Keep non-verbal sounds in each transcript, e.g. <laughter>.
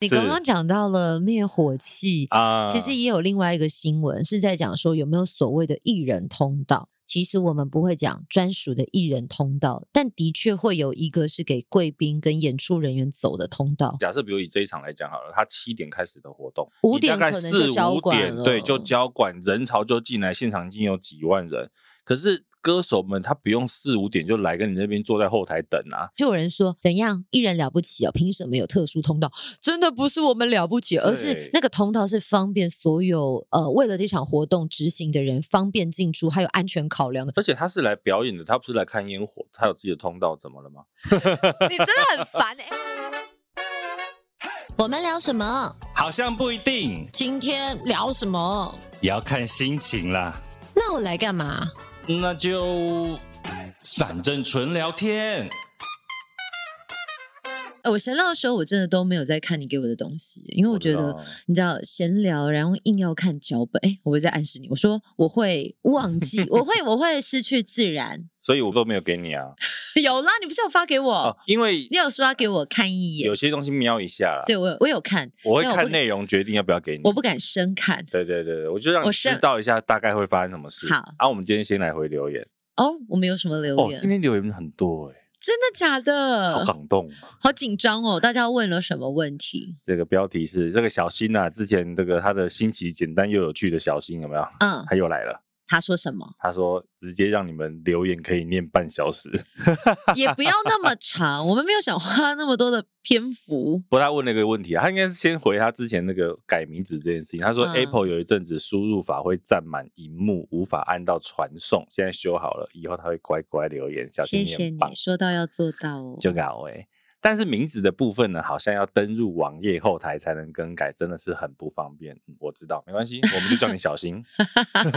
你刚刚讲到了灭火器啊，其实也有另外一个新闻是在讲说有没有所谓的艺人通道。其实我们不会讲专属的艺人通道，但的确会有一个是给贵宾跟演出人员走的通道。假设比如以这一场来讲好了，他七点开始的活动，五点可能就交管了，对，就交管，人潮就进来，现场已经有几万人，可是。歌手们他不用四五点就来跟你那边坐在后台等啊！就有人说怎样艺人了不起哦？凭什么有特殊通道？真的不是我们了不起，而是那个通道是方便所有呃为了这场活动执行的人方便进出，还有安全考量的。而且他是来表演的，他不是来看烟火，他有自己的通道，怎么了吗？<laughs> 你真的很烦哎、欸！我们聊什么？好像不一定。今天聊什么？也要看心情啦。那我来干嘛？那就反正纯聊天。呃，我闲聊的时候，我真的都没有在看你给我的东西，因为我觉得你知道闲聊，然后硬要看脚本，哎，我会在暗示你，我说我会忘记，我会我会失去自然。所以我都没有给你啊，<laughs> 有啦，你不是有发给我？哦、因为你有说要给我看一眼，有些东西瞄一下啦。对，我我有看，我会看内容决定要不要给你。我不敢深看。对对对，我就让你知道一下大概会发生什么事。好，啊，我们今天先来回留言。哦，我们有什么留言？哦，今天留言很多哎、欸，真的假的？好感动，好紧张哦！大家问了什么问题？这个标题是这个小新啊，之前这个他的新奇简单又有趣的小新有没有？嗯，他又来了。他说什么？他说直接让你们留言可以念半小时，也不要那么长。我们没有想花那么多的篇幅。不过他问了一个问题啊，他应该是先回他之前那个改名字这件事情。他说 Apple 有一阵子输入法会占满荧幕，无法按到传送，现在修好了，以后他会乖乖留言。小心，谢谢你，说到要做到哦。就搞哎。但是名字的部分呢，好像要登入网页后台才能更改，真的是很不方便。嗯、我知道，没关系，我们就叫你小心，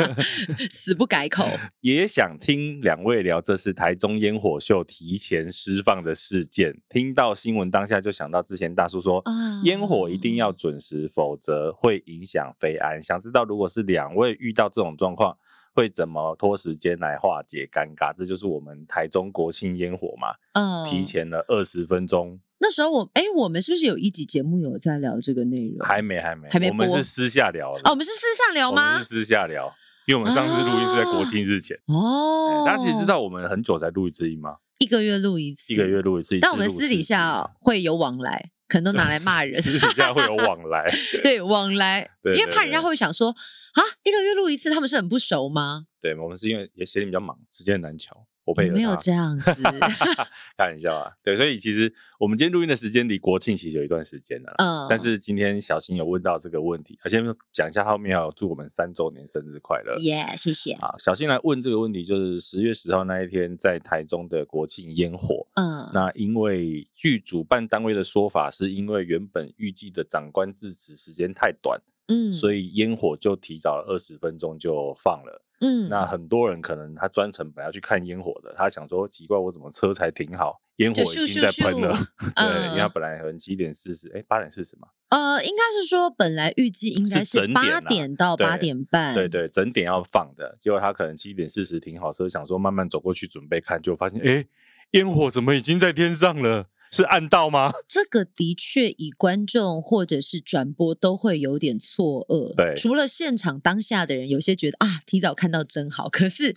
<laughs> 死不改口。<laughs> 也想听两位聊这次台中烟火秀提前释放的事件。听到新闻当下就想到之前大叔说，烟火一定要准时，否则会影响飞安。想知道如果是两位遇到这种状况，会怎么拖时间来化解尴尬？这就是我们台中国庆烟火嘛。嗯，提前了二十分钟。那时候我哎，我们是不是有一集节目有在聊这个内容？还没，还没，还没。我们是私下聊的。哦，我们是私下聊吗？我们是私下聊，因为我们上次录音是在国庆日前。哦，大家其实知道我们很久才录一次音吗？一个月录一次，一个月录一次。但我们私底下会有往来，可能都拿来骂人。私底下会有往来，<laughs> 对，往来，因为怕人家会想说啊，一个月录一次，他们是很不熟吗？对，我们是因为也闲比较忙，时间很难乔。我配合他，没有这样子，<laughs> 开玩笑啊。对，所以其实我们今天录音的时间离国庆其实有一段时间了。嗯，但是今天小新有问到这个问题，先讲一下，后面要祝我们三周年生日快乐。耶，谢谢。啊，小新来问这个问题，就是十月十号那一天在台中的国庆烟火。嗯，那因为据主办单位的说法，是因为原本预计的长官致辞时间太短，嗯，所以烟火就提早了二十分钟就放了。嗯，那很多人可能他专程本来要去看烟火的，他想说奇怪，我怎么车才停好，烟火已经在喷了？<laughs> 对，因为他本来可能七点四十，哎，八点四十嘛。呃，应该是说本来预计应该是八点到八点半，对对，整点要放的，结果他可能七点四十停好车，想说慢慢走过去准备看，就发现哎，烟火怎么已经在天上了？是暗道吗？<laughs> 这个的确，以观众或者是转播都会有点错愕。对，除了现场当下的人，有些觉得啊，提早看到真好。可是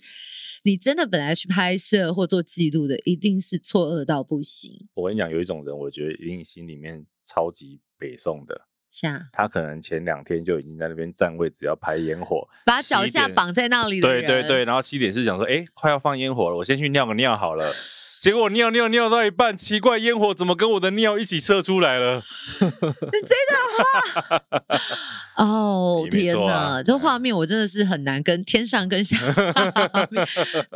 你真的本来去拍摄或做记录的，一定是错愕到不行。我跟你讲，有一种人，我觉得一定心里面超级北宋的，像他可能前两天就已经在那边站位只要拍烟火，把脚架绑在那里。对对对，然后七点是想说，哎，快要放烟火了，我先去尿个尿好了。<laughs> 结果尿尿尿到一半，奇怪，烟火怎么跟我的尿一起射出来了？你这段话，哦、oh, 天哪，这画面我真的是很难跟天上跟下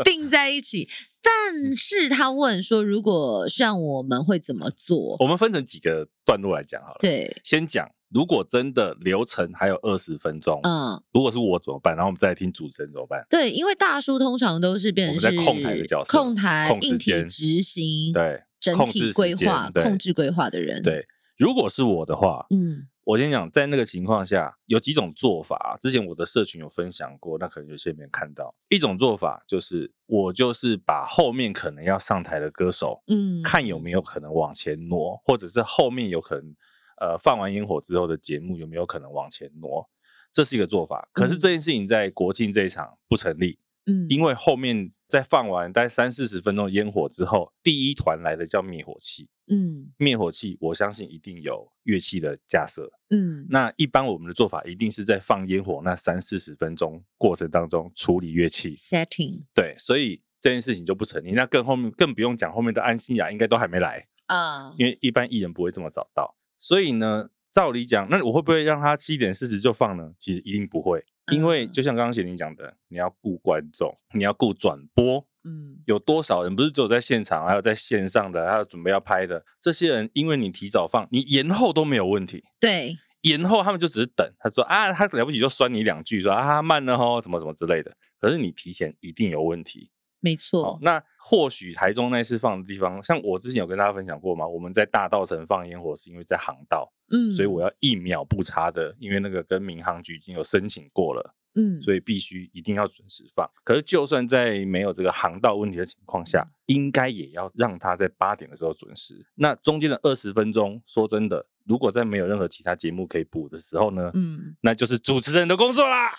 并在一起。但是他问说，如果像我们会怎么做？我们分成几个段落来讲好了。对，先讲。如果真的流程还有二十分钟，嗯，如果是我怎么办？然后我们再来听主持人怎么办？对，因为大叔通常都是变成在控台的角色，控台、硬体执行，对，整体规划、控制规划的人。对，如果是我的话，嗯，我先讲，在那个情况下有几种做法。之前我的社群有分享过，那可能有些没看到。一种做法就是，我就是把后面可能要上台的歌手，嗯，看有没有可能往前挪，或者是后面有可能。呃放完烟火之后的节目有没有可能往前挪，这是一个做法。可是这件事情在国庆这一场不成立，嗯，因为后面在放完大概三四十分钟烟火之后，第一团来的叫灭火器，嗯，灭火器我相信一定有乐器的架设，嗯，那一般我们的做法一定是在放烟火那三四十分钟过程当中处理乐器。Setting，对，所以。这件事情就不成立，那更后面更不用讲，后面的安心亚应该都还没来啊，因为一般艺人不会这么早到，所以呢，照理讲，那我会不会让他七点四十就放呢？其实一定不会，因为就像刚刚贤宁讲的，你要顾观众，你要顾转播，嗯，有多少人不是只有在现场，还有在线上的，还有准备要拍的这些人，因为你提早放，你延后都没有问题，对，延后他们就只是等，他说啊，他了不起就酸你两句，说啊慢了吼，怎么怎么之类的，可是你提前一定有问题。没错、哦，那或许台中那次放的地方，像我之前有跟大家分享过嘛，我们在大道城放烟火是因为在航道，嗯，所以我要一秒不差的，因为那个跟民航局已经有申请过了，嗯，所以必须一定要准时放。可是就算在没有这个航道问题的情况下，应该也要让他在八点的时候准时。那中间的二十分钟，说真的。如果在没有任何其他节目可以补的时候呢，嗯，那就是主持人的工作啦。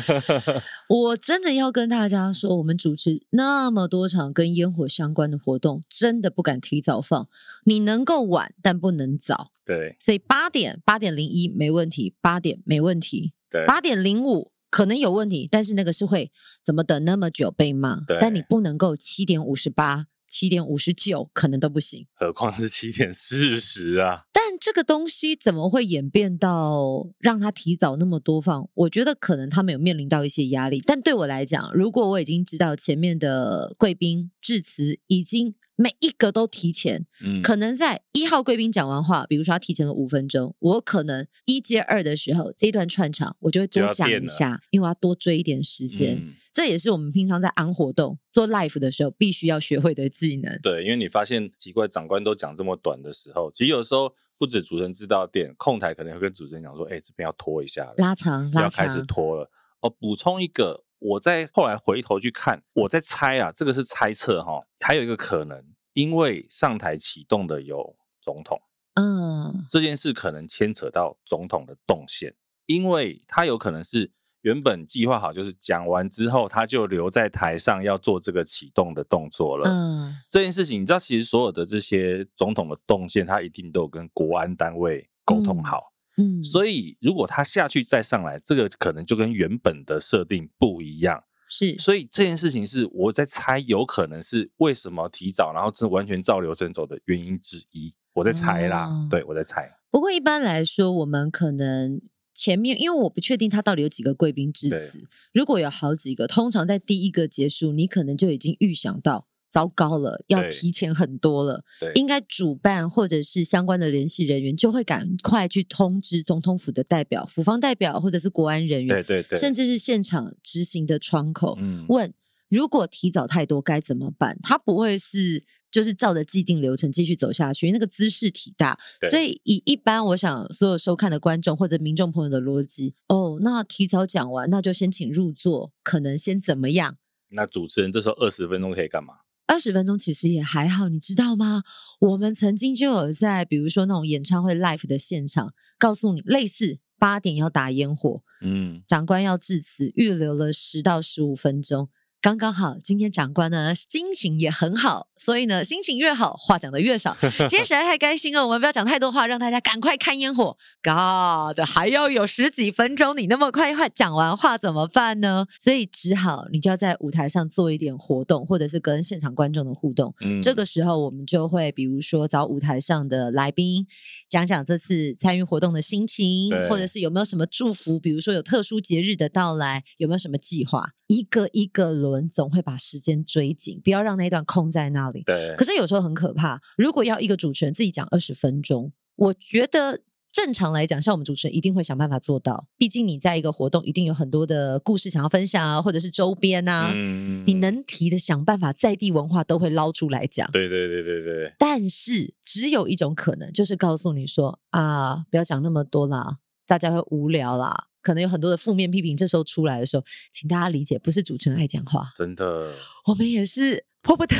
<laughs> 我真的要跟大家说，我们主持那么多场跟烟火相关的活动，真的不敢提早放。你能够晚，但不能早。对，所以八点八点零一没问题，八点没问题。对，八点零五可能有问题，但是那个是会怎么等那么久被骂。对，但你不能够七点五十八。七点五十九可能都不行，何况是七点四十啊！但这个东西怎么会演变到让他提早那么多放？我觉得可能他们有面临到一些压力。但对我来讲，如果我已经知道前面的贵宾致辞已经每一个都提前，嗯，可能在一号贵宾讲完话，比如说他提前了五分钟，我可能一接二的时候这一段串场，我就会多讲一下，因为我要多追一点时间。嗯这也是我们平常在安活动做 live 的时候必须要学会的技能。对，因为你发现奇怪，长官都讲这么短的时候，其实有时候不止主持人知道点，控台可能会跟主持人讲说：“哎，这边要拖一下，拉长，拉长，要开始拖了。”哦，补充一个，我在后来回头去看，我在猜啊，这个是猜测哈，还有一个可能，因为上台启动的有总统，嗯，这件事可能牵扯到总统的动线，因为他有可能是。原本计划好，就是讲完之后，他就留在台上要做这个启动的动作了。嗯，这件事情你知道，其实所有的这些总统的动线，他一定都有跟国安单位沟通好。嗯，嗯，所以如果他下去再上来，这个可能就跟原本的设定不一样。是，所以这件事情是我在猜，有可能是为什么提早，然后是完全照流程走的原因之一。我在猜啦，哦、对，我在猜。不过一般来说，我们可能。前面，因为我不确定他到底有几个贵宾致辞。如果有好几个，通常在第一个结束，你可能就已经预想到，糟糕了，要提前很多了。对，应该主办或者是相关的联系人员就会赶快去通知总统府的代表、府方代表或者是国安人员，对对对，甚至是现场执行的窗口，嗯，问如果提早太多该怎么办？他不会是。就是照着既定流程继续走下去，那个姿势体大，所以以一般我想所有收看的观众或者民众朋友的逻辑，哦，那提早讲完，那就先请入座，可能先怎么样？那主持人这时候二十分钟可以干嘛？二十分钟其实也还好，你知道吗？我们曾经就有在比如说那种演唱会 live 的现场，告诉你类似八点要打烟火，嗯，长官要致辞，预留了十到十五分钟。刚刚好，今天长官呢心情也很好，所以呢心情越好，话讲的越少。今天实在太开心了，我们不要讲太多话，让大家赶快看烟火。God，还要有十几分钟，你那么快快讲完话怎么办呢？所以只好你就要在舞台上做一点活动，或者是跟现场观众的互动。嗯，这个时候我们就会比如说找舞台上的来宾讲讲这次参与活动的心情，或者是有没有什么祝福，比如说有特殊节日的到来，有没有什么计划，一个一个轮。总会把时间追紧，不要让那一段空在那里。对。可是有时候很可怕，如果要一个主持人自己讲二十分钟，我觉得正常来讲，像我们主持人一定会想办法做到。毕竟你在一个活动，一定有很多的故事想要分享啊，或者是周边啊，嗯、你能提的想办法，在地文化都会捞出来讲。对对对对对。但是只有一种可能，就是告诉你说啊，不要讲那么多啦。大家会无聊啦，可能有很多的负面批评，这时候出来的时候，请大家理解，不是主持人爱讲话，真的，我们也是。迫不得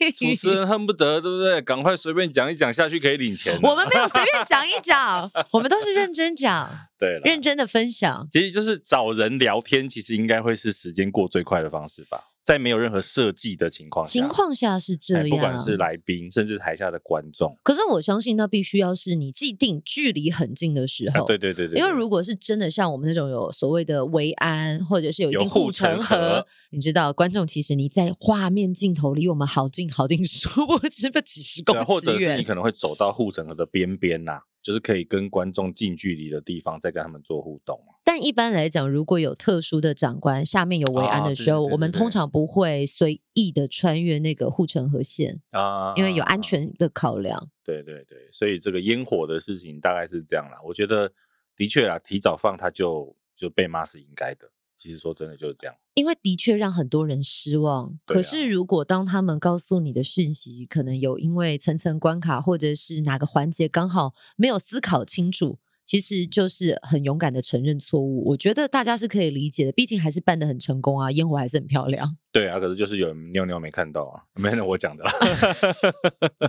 已，<laughs> 主持人恨不得，对不对？赶快随便讲一讲下去，可以领钱。我们没有随便 <laughs> 讲一讲，我们都是认真讲，<laughs> 对，认真的分享。其实就是找人聊天，其实应该会是时间过最快的方式吧。在没有任何设计的情况下，情况下是这样，不管是来宾，甚至台下的观众。可是我相信，那必须要是你既定距离很近的时候，对对对对。因为如果是真的像我们那种有所谓的维安，或者是有一定护城河，你知道，观众其实你在画面镜头离我们好近好近，<laughs> 殊不知不几十公尺远，或者是你可能会走到护城河的边边呐。就是可以跟观众近距离的地方再跟他们做互动。但一般来讲，如果有特殊的长官下面有维安的时候，我们通常不会随意的穿越那个护城河线啊，因为有安全的考量。对对对，所以这个烟火的事情大概是这样啦。我觉得的确啦，提早放他就就被骂是应该的。其实说真的就是这样，因为的确让很多人失望。啊、可是如果当他们告诉你的讯息，可能有因为层层关卡，或者是哪个环节刚好没有思考清楚，其实就是很勇敢的承认错误。我觉得大家是可以理解的，毕竟还是办得很成功啊，烟火还是很漂亮。对啊，可是就是有人尿尿没看到啊，没人我讲的啦。<laughs>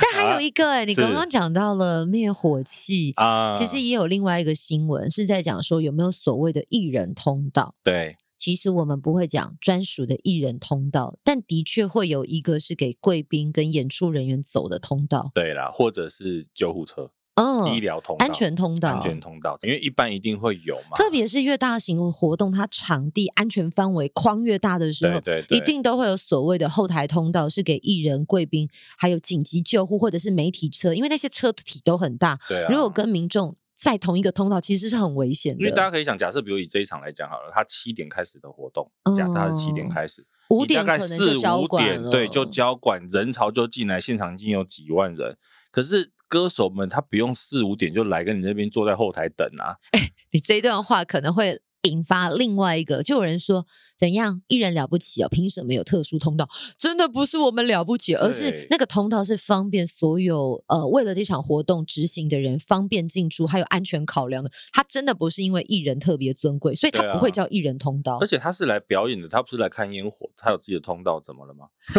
但还有一个哎、欸，你刚刚讲到了灭火器啊，其实也有另外一个新闻是在讲说有没有所谓的艺人通道。对，其实我们不会讲专属的艺人通道，但的确会有一个是给贵宾跟演出人员走的通道。对啦，或者是救护车。嗯，医疗通道、安全通道、安全通道，因为一般一定会有嘛。特别是越大型的活动，它场地安全范围框越大的时候，对对对，一定都会有所谓的后台通道，是给艺人、贵宾，还有紧急救护或者是媒体车，因为那些车体都很大。对啊，如果跟民众在同一个通道，其实是很危险的。因为大家可以想，假设比如以这一场来讲好了，它七点开始的活动，假设它是七点开始，五点可能就交管了，四五点对，就交管，人潮就进来，现场已经有几万人，可是。歌手们他不用四五点就来跟你那边坐在后台等啊！哎，你这一段话可能会引发另外一个，就有人说。怎样？艺人了不起哦？凭什么有特殊通道？真的不是我们了不起，而是那个通道是方便所有呃为了这场活动执行的人方便进出，还有安全考量的。他真的不是因为艺人特别尊贵，所以他不会叫艺人通道。而且他是来表演的，他不是来看烟火，他有自己的通道，怎么了吗？<laughs>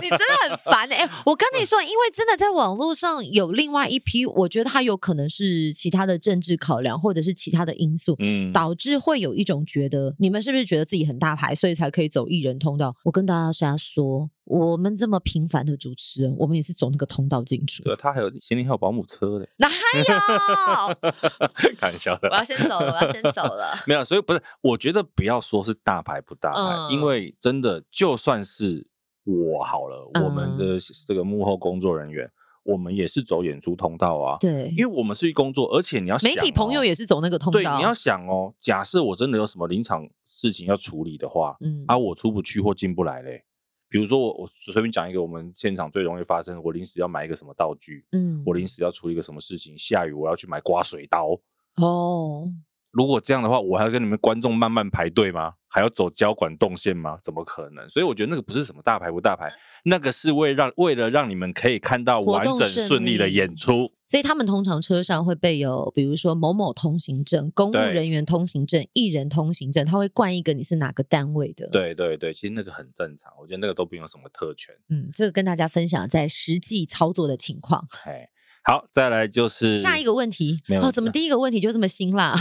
你真的很烦哎、欸！我跟你说，因为真的在网络上有另外一批，我觉得他有可能是其他的政治考量，或者是其他的因素，嗯，导致会有一种觉得，你们是不是觉得自己很大？牌，所以才可以走艺人通道。我跟大家瞎说，我们这么平凡的主持人，我们也是走那个通道进去。对，他还有行李还有保姆车嘞。哪有？<laughs> 开玩笑的。我要先走了，我要先走了。<laughs> 没有，所以不是，我觉得不要说是大牌不大牌，嗯、因为真的就算是我好了，我们的这个幕后工作人员。我们也是走演出通道啊，对，因为我们是去工作，而且你要想、哦、媒体朋友也是走那个通道。对，你要想哦，假设我真的有什么临场事情要处理的话，嗯，啊，我出不去或进不来嘞。比如说我我随便讲一个，我们现场最容易发生，我临时要买一个什么道具，嗯，我临时要处理一个什么事情，下雨我要去买刮水刀，哦。如果这样的话，我还要跟你们观众慢慢排队吗？还要走交管动线吗？怎么可能？所以我觉得那个不是什么大牌不大牌，那个是为让为了让你们可以看到完整顺利的演出。所以他们通常车上会备有，比如说某某通行证、公务人员通行证、艺人通行证，他会冠一个你是哪个单位的。对对对，其实那个很正常，我觉得那个都不用什么特权。嗯，这个跟大家分享在实际操作的情况。嘿。好，再来就是下一个问题。哦，怎么第一个问题就这么辛辣？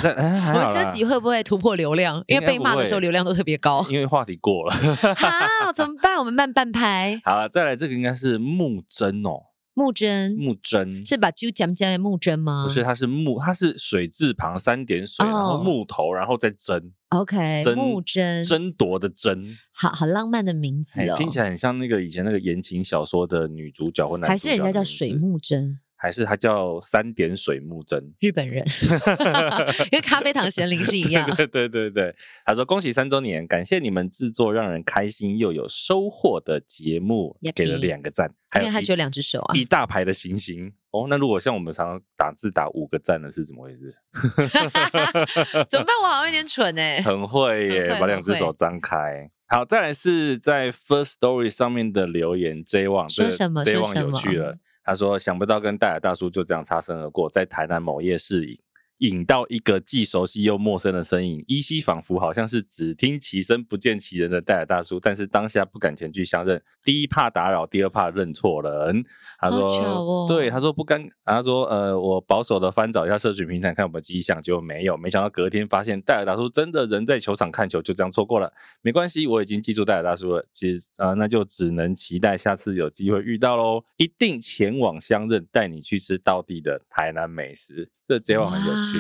我们这集会不会突破流量？因为被骂的时候流量都特别高。因为话题过了。<laughs> 好，怎么办？我们慢半拍。好了，再来这个应该是木针哦。木针，木针是把揪讲讲的木针吗？不是，它是木，它是水字旁三点水，然后木头，然后再针。OK，木针，争夺的争。好好浪漫的名字哦，听起来很像那个以前那个言情小说的女主角或男主角。还是人家叫水木针？还是它叫三点水木真？<laughs> 日本人，<laughs> 因为咖啡糖咸灵是一样。对对对对，他说恭喜三周年，感谢你们制作让人开心又有收获的节目，给了两个赞。因为他只有两只手啊，一大排的星星哦。那如果像我们常常打字打五个赞的是怎么回事？<laughs> 怎么办？我好像有点蠢哎。很会耶，把两只手张开。好，再来是在 First Story 上面的留言，J 网说什么？这 J 网有趣了。他说：“想不到跟戴尔大叔就这样擦身而过，在台南某夜市影，引到一个既熟悉又陌生的身影，依稀仿佛好像是只听其声不见其人的戴尔大叔，但是当下不敢前去相认。第一怕打扰，第二怕认错人。他说：“哦、对，他说不甘。他说呃，我保守的翻找一下社群平台，看有没有迹象，结果没有。没想到隔天发现戴尔大叔真的人在球场看球，就这样错过了。没关系，我已经记住戴尔大叔了。其实啊、呃，那就只能期待下次有机会遇到喽，一定前往相认，带你去吃道地的台南美食。这结果很有趣。”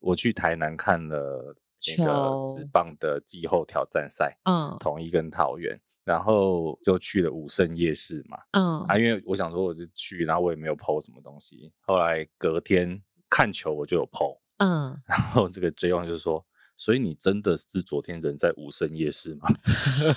我去台南看了那个职棒的季后挑战赛，嗯，统一跟桃园，然后就去了武圣夜市嘛，嗯。啊，因为我想说我就去，然后我也没有 po 什么东西，后来隔天看球我就有 po，嗯，然后这个 J One 就说。所以你真的是昨天人在无声夜市吗？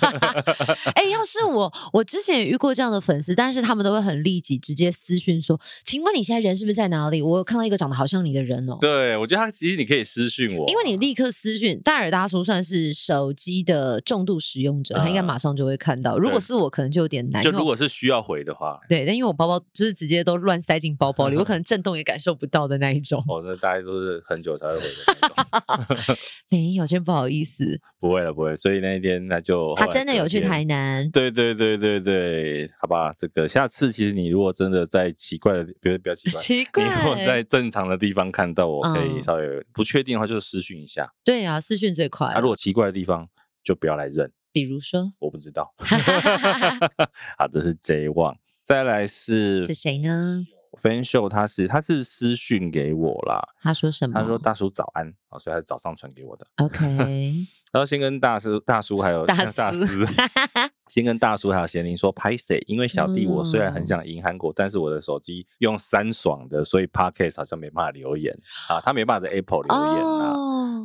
<laughs> 哎、欸，要是我，我之前也遇过这样的粉丝，但是他们都会很立即直接私讯说：“请问你现在人是不是在哪里？我有看到一个长得好像你的人哦。”对，我觉得他其实你可以私讯我，因为你立刻私讯戴尔大叔算是手机的重度使用者，他应该马上就会看到。如果是我，可能就有点难。就如果是需要回的话，对，但因为我包包就是直接都乱塞进包包里，我可 <laughs> 能震动也感受不到的那一种。哦，那大家都是很久才会回的那种。<laughs> 没有，真不好意思。不会了，不会。所以那一天那就他真的有去台南。对对对对对，好吧。这个下次其实你如果真的在奇怪的，比如比较奇怪，奇怪，你如果在正常的地方看到我，可以稍微不确定的话，就是私讯一下。对啊，私讯最快。那、啊、如果奇怪的地方，就不要来认。比如说，我不知道。<laughs> 好，这是 J One，。再来是是谁呢？分秀他是他是私讯给我啦，他说什么？他说大叔早安，所以他是早上传给我的。OK，<laughs> 然后先跟大叔、大叔还有大大师，<laughs> 先跟大叔还有贤玲说拍谁，因为小弟我虽然很想赢韩国，嗯、但是我的手机用三爽的，所以 Podcast 好像没办法留言啊，他没办法在 Apple 留言啊。哦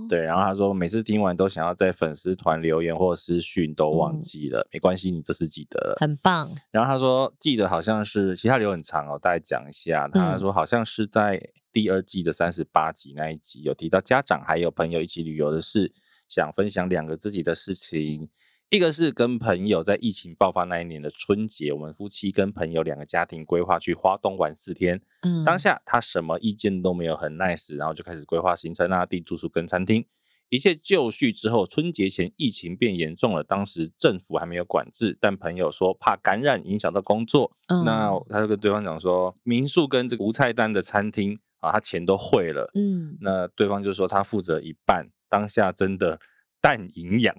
对，然后他说每次听完都想要在粉丝团留言或私讯都忘记了，嗯、没关系，你这次记得了，很棒。然后他说记得好像是，其他留很长哦，大概讲一下。他说好像是在第二季的三十八集那一集有提到家长还有朋友一起旅游的事，想分享两个自己的事情。一个是跟朋友在疫情爆发那一年的春节，我们夫妻跟朋友两个家庭规划去花东玩四天。嗯，当下他什么意见都没有，很 nice，然后就开始规划行程啊，订住宿跟餐厅，一切就绪之后，春节前疫情变严重了，当时政府还没有管制，但朋友说怕感染影响到工作，嗯，那他就跟对方讲说，民宿跟这个无菜单的餐厅啊，他钱都汇了，嗯，那对方就说他负责一半，当下真的淡营养。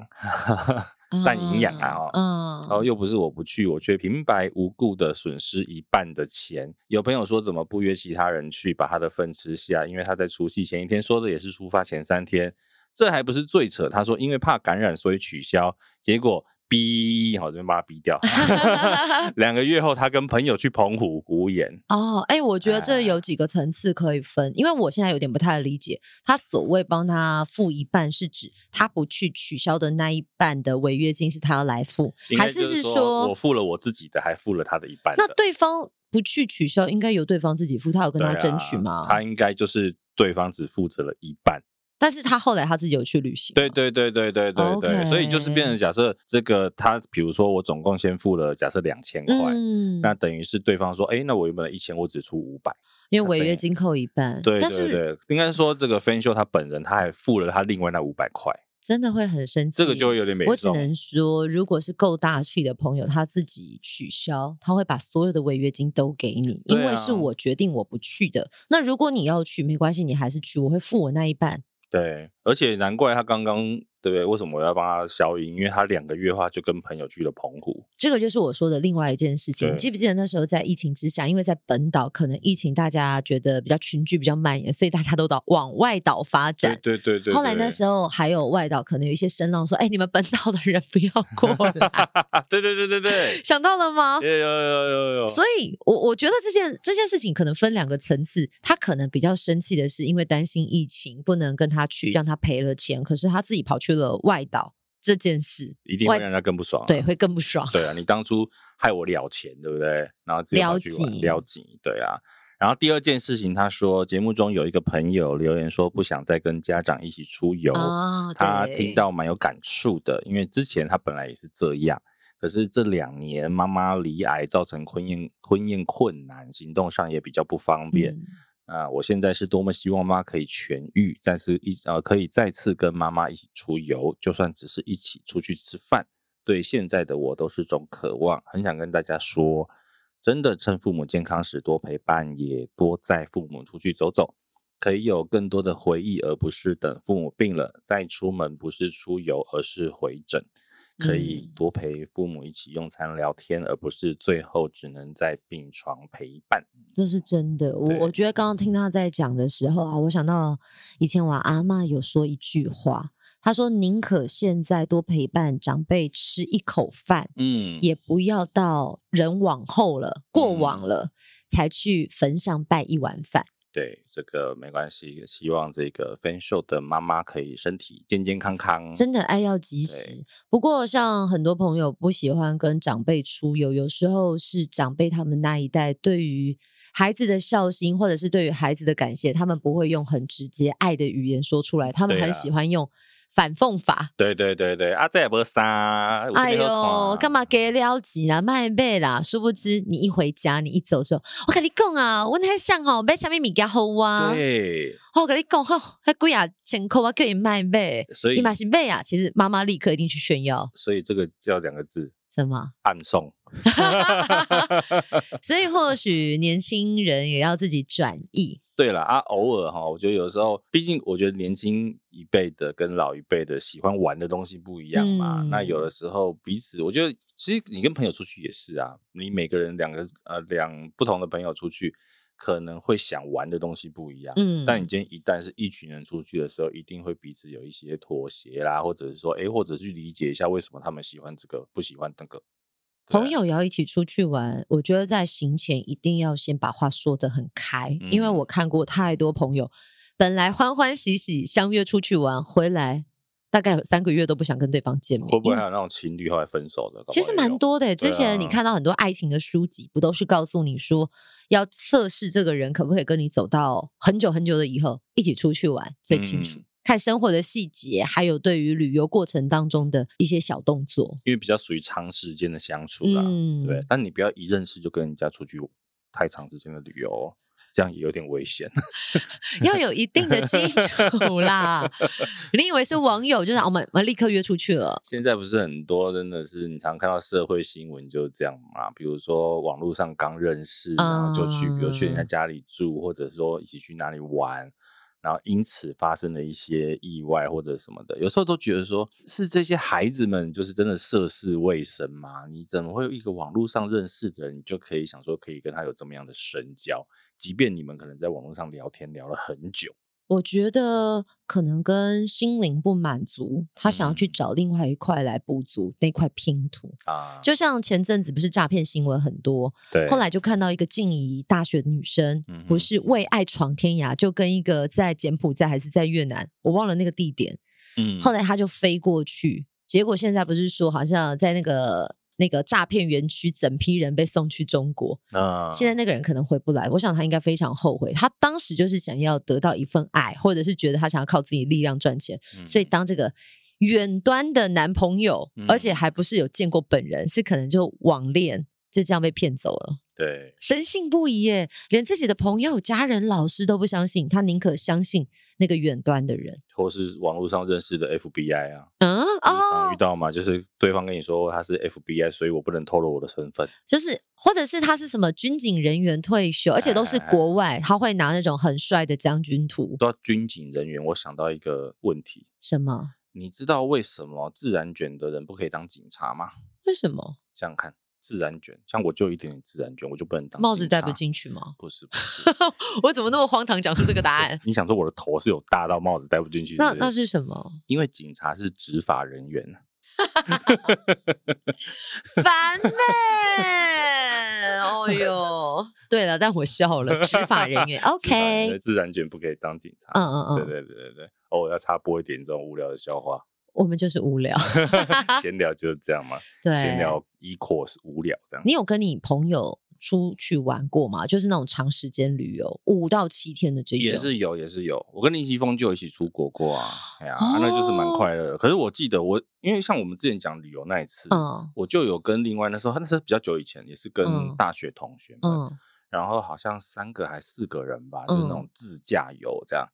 淡营养啊，哦，嗯，然后又不是我不去，我却平白无故的损失一半的钱。有朋友说怎么不约其他人去把他的份吃下？因为他在除夕前一天说的也是出发前三天，这还不是最扯。他说因为怕感染所以取消，结果。逼，好，这边把他逼掉。<laughs> <laughs> 两个月后，他跟朋友去澎湖无言。哦，哎、欸，我觉得这有几个层次可以分，因为我现在有点不太理解，他所谓帮他付一半，是指他不去取消的那一半的违约金是他要来付，还是是说我付了我自己的，还付了他的一半？那对方不去取消，应该由对方自己付，他有跟他争取吗？啊、他应该就是对方只负责了一半。但是他后来他自己有去旅行，对对对对对对对，Okay. 所以就是变成假设这个他，比如说我总共先付了假设两千块，嗯，那等于是对方说，哎，那我原本的一千我只出五百，因为违约金扣一半，对对对，应该说这个 Fan Show 他本人他还付了他另外那五百块。真的会很生气，这个就会有点没。我只能说，如果是够大气的朋友，他自己取消，他会把所有的违约金都给你，因为是我决定我不去的。啊、那如果你要去，没关系，你还是去，我会付我那一半。对，而且难怪他刚刚对不对？为什么我要帮他消音？因为他两个月的话就跟朋友去了澎湖。这个就是我说的另外一件事情。你记不记得那时候在疫情之下，因为在本岛可能疫情大家觉得比较群聚比较蔓延，所以大家都到往外岛发展。对对，对对对。后来那时候还有外岛可能有一些声浪说：“哎，你们本岛的人不要过来。<laughs> ”对对对对对，想到了吗？有有有有有。所以我我觉得这件这件事情可能分两个层次。他可能比较生气的是，因为担心疫情不能跟他去，让他赔了钱，可是他自己跑去了外岛。这件事一定会让他更不爽，啊，对，会更不爽。对啊，你当初害我了钱，对不对？然后自己跑去玩，了解，对啊。然后第二件事情，他说节目中有一个朋友留言说不想再跟家长一起出游，哦，他听到蛮有感触的，因为之前他本来也是这样，可是这两年妈妈离癌，造成婚宴婚宴困难，行动上也比较不方便。嗯啊，我现在是多么希望妈可以痊愈，但是一呃可以再次跟妈妈一起出游，就算只是一起出去吃饭，对现在的我都是种渴望。很想跟大家说，真的趁父母健康时多陪伴，也多载父母出去走走，可以有更多的回忆，而不是等父母病了再出门，不是出游，而是回诊。可以多陪父母一起用餐聊天，嗯、而不是最后只能在病床陪伴。这是真的。我我觉得刚刚听他在讲的时候啊，我想到以前我阿嬷有说一句话，她说：“宁可现在多陪伴长辈吃一口饭，嗯，也不要到人往后了、过往了、嗯、才去坟上拜一碗饭。”对，这个没关系，希望这个分手的妈妈可以身体健健康康。真的爱要及时。不过，像很多朋友不喜欢跟长辈出游，有时候是长辈他们那一代对于孩子的孝心，或者是对于孩子的感谢，他们不会用很直接爱的语言说出来，他们很喜欢用。反讽法，对对对对，啊，这也不杀。哎呦，干嘛给了急啦，卖背啦？殊不知，你一回家，你一走的时候，我跟你讲啊，我那想吼买啥物物件好啊？对，我跟你讲吼，还贵啊，千块啊，可以卖背，所以你买是背啊。其实妈妈立刻一定去炫耀，所以这个叫两个字，什么？暗送。<laughs> 所以或许年轻人也要自己转移。对了啊，偶尔哈，我觉得有时候，毕竟我觉得年轻一辈的跟老一辈的喜欢玩的东西不一样嘛。嗯、那有的时候彼此，我觉得其实你跟朋友出去也是啊，你每个人两个呃两不同的朋友出去，可能会想玩的东西不一样。嗯，但你今天一旦是一群人出去的时候，一定会彼此有一些妥协啦，或者是说，哎，或者去理解一下为什么他们喜欢这个，不喜欢那个。朋友要一起出去玩，我觉得在行前一定要先把话说得很开，嗯、因为我看过太多朋友，本来欢欢喜喜相约出去玩，回来大概有三个月都不想跟对方见面。会不会还有那种情侣后来分手的？其实蛮多的。之前你看到很多爱情的书籍，不都是告诉你说，要测试这个人可不可以跟你走到很久很久的以后，一起出去玩最清楚。嗯看生活的细节，还有对于旅游过程当中的一些小动作，因为比较属于长时间的相处啦，嗯、对。但你不要一认识就跟人家出去太长时间的旅游，这样也有点危险。<laughs> 要有一定的基础啦。<laughs> 你以为是网友，就是我们我们立刻约出去了？现在不是很多，真的是你常看到社会新闻就是这样嘛？比如说网络上刚认识，然后就去，嗯、比如去人家家里住，或者说一起去哪里玩。然后因此发生了一些意外或者什么的，有时候都觉得说是这些孩子们就是真的涉世未深吗？你怎么会有一个网络上认识的人，你就可以想说可以跟他有这么样的深交，即便你们可能在网络上聊天聊了很久。我觉得可能跟心灵不满足，他想要去找另外一块来补足那块拼图。啊。就像前阵子不是诈骗新闻很多，对，后来就看到一个静怡大学的女生，不是为爱闯天涯，就跟一个在柬埔寨还是在越南，我忘了那个地点，嗯，后来他就飞过去，结果现在不是说好像在那个。那个诈骗园区，整批人被送去中国。啊，现在那个人可能回不来，我想他应该非常后悔。他当时就是想要得到一份爱，或者是觉得他想要靠自己力量赚钱，嗯、所以当这个远端的男朋友，嗯、而且还不是有见过本人，是可能就网恋，就这样被骗走了。对，深信不疑耶，连自己的朋友、家人、老师都不相信，他宁可相信。那个远端的人，或是网络上认识的 FBI 啊，嗯哦，遇到吗？就是对方跟你说他是 FBI，所以我不能透露我的身份。就是，或者是他是什么军警人员退休，而且都是国外，哎、他会拿那种很帅的将军图。说到军警人员，我想到一个问题，什么？你知道为什么自然卷的人不可以当警察吗？为什么？这样看。自然卷，像我就一点点自然卷，我就不能当帽子戴不进去吗？不是不是，<laughs> 我怎么那么荒唐讲出这个答 <laughs> 案？你想说我的头是有大到帽子戴不进去？那那是什么？因为警察是执法人员。<laughs> 烦呢、欸？哦哟，对了，但我笑了。执法人员，OK。自然卷不可以当警察。嗯嗯嗯，对对对对对。偶尔要插播一点这种无聊的笑话。我们就是无聊 <laughs> <laughs> 闲聊就是这样嘛。对，闲聊 equals 无聊这样。你有跟你朋友出去玩过吗？就是那种长时间旅游，五到七天的这种。也是有，也是有。我跟林奇峰就一起出国过啊，哎呀、啊，那就是蛮快乐的。可是我记得我，因为像我们之前讲旅游那一次，嗯，我就有跟另外那时候，那时候比较久以前，也是跟大学同学们。嗯。然后好像三个还四个人吧，就是那种自驾游这样。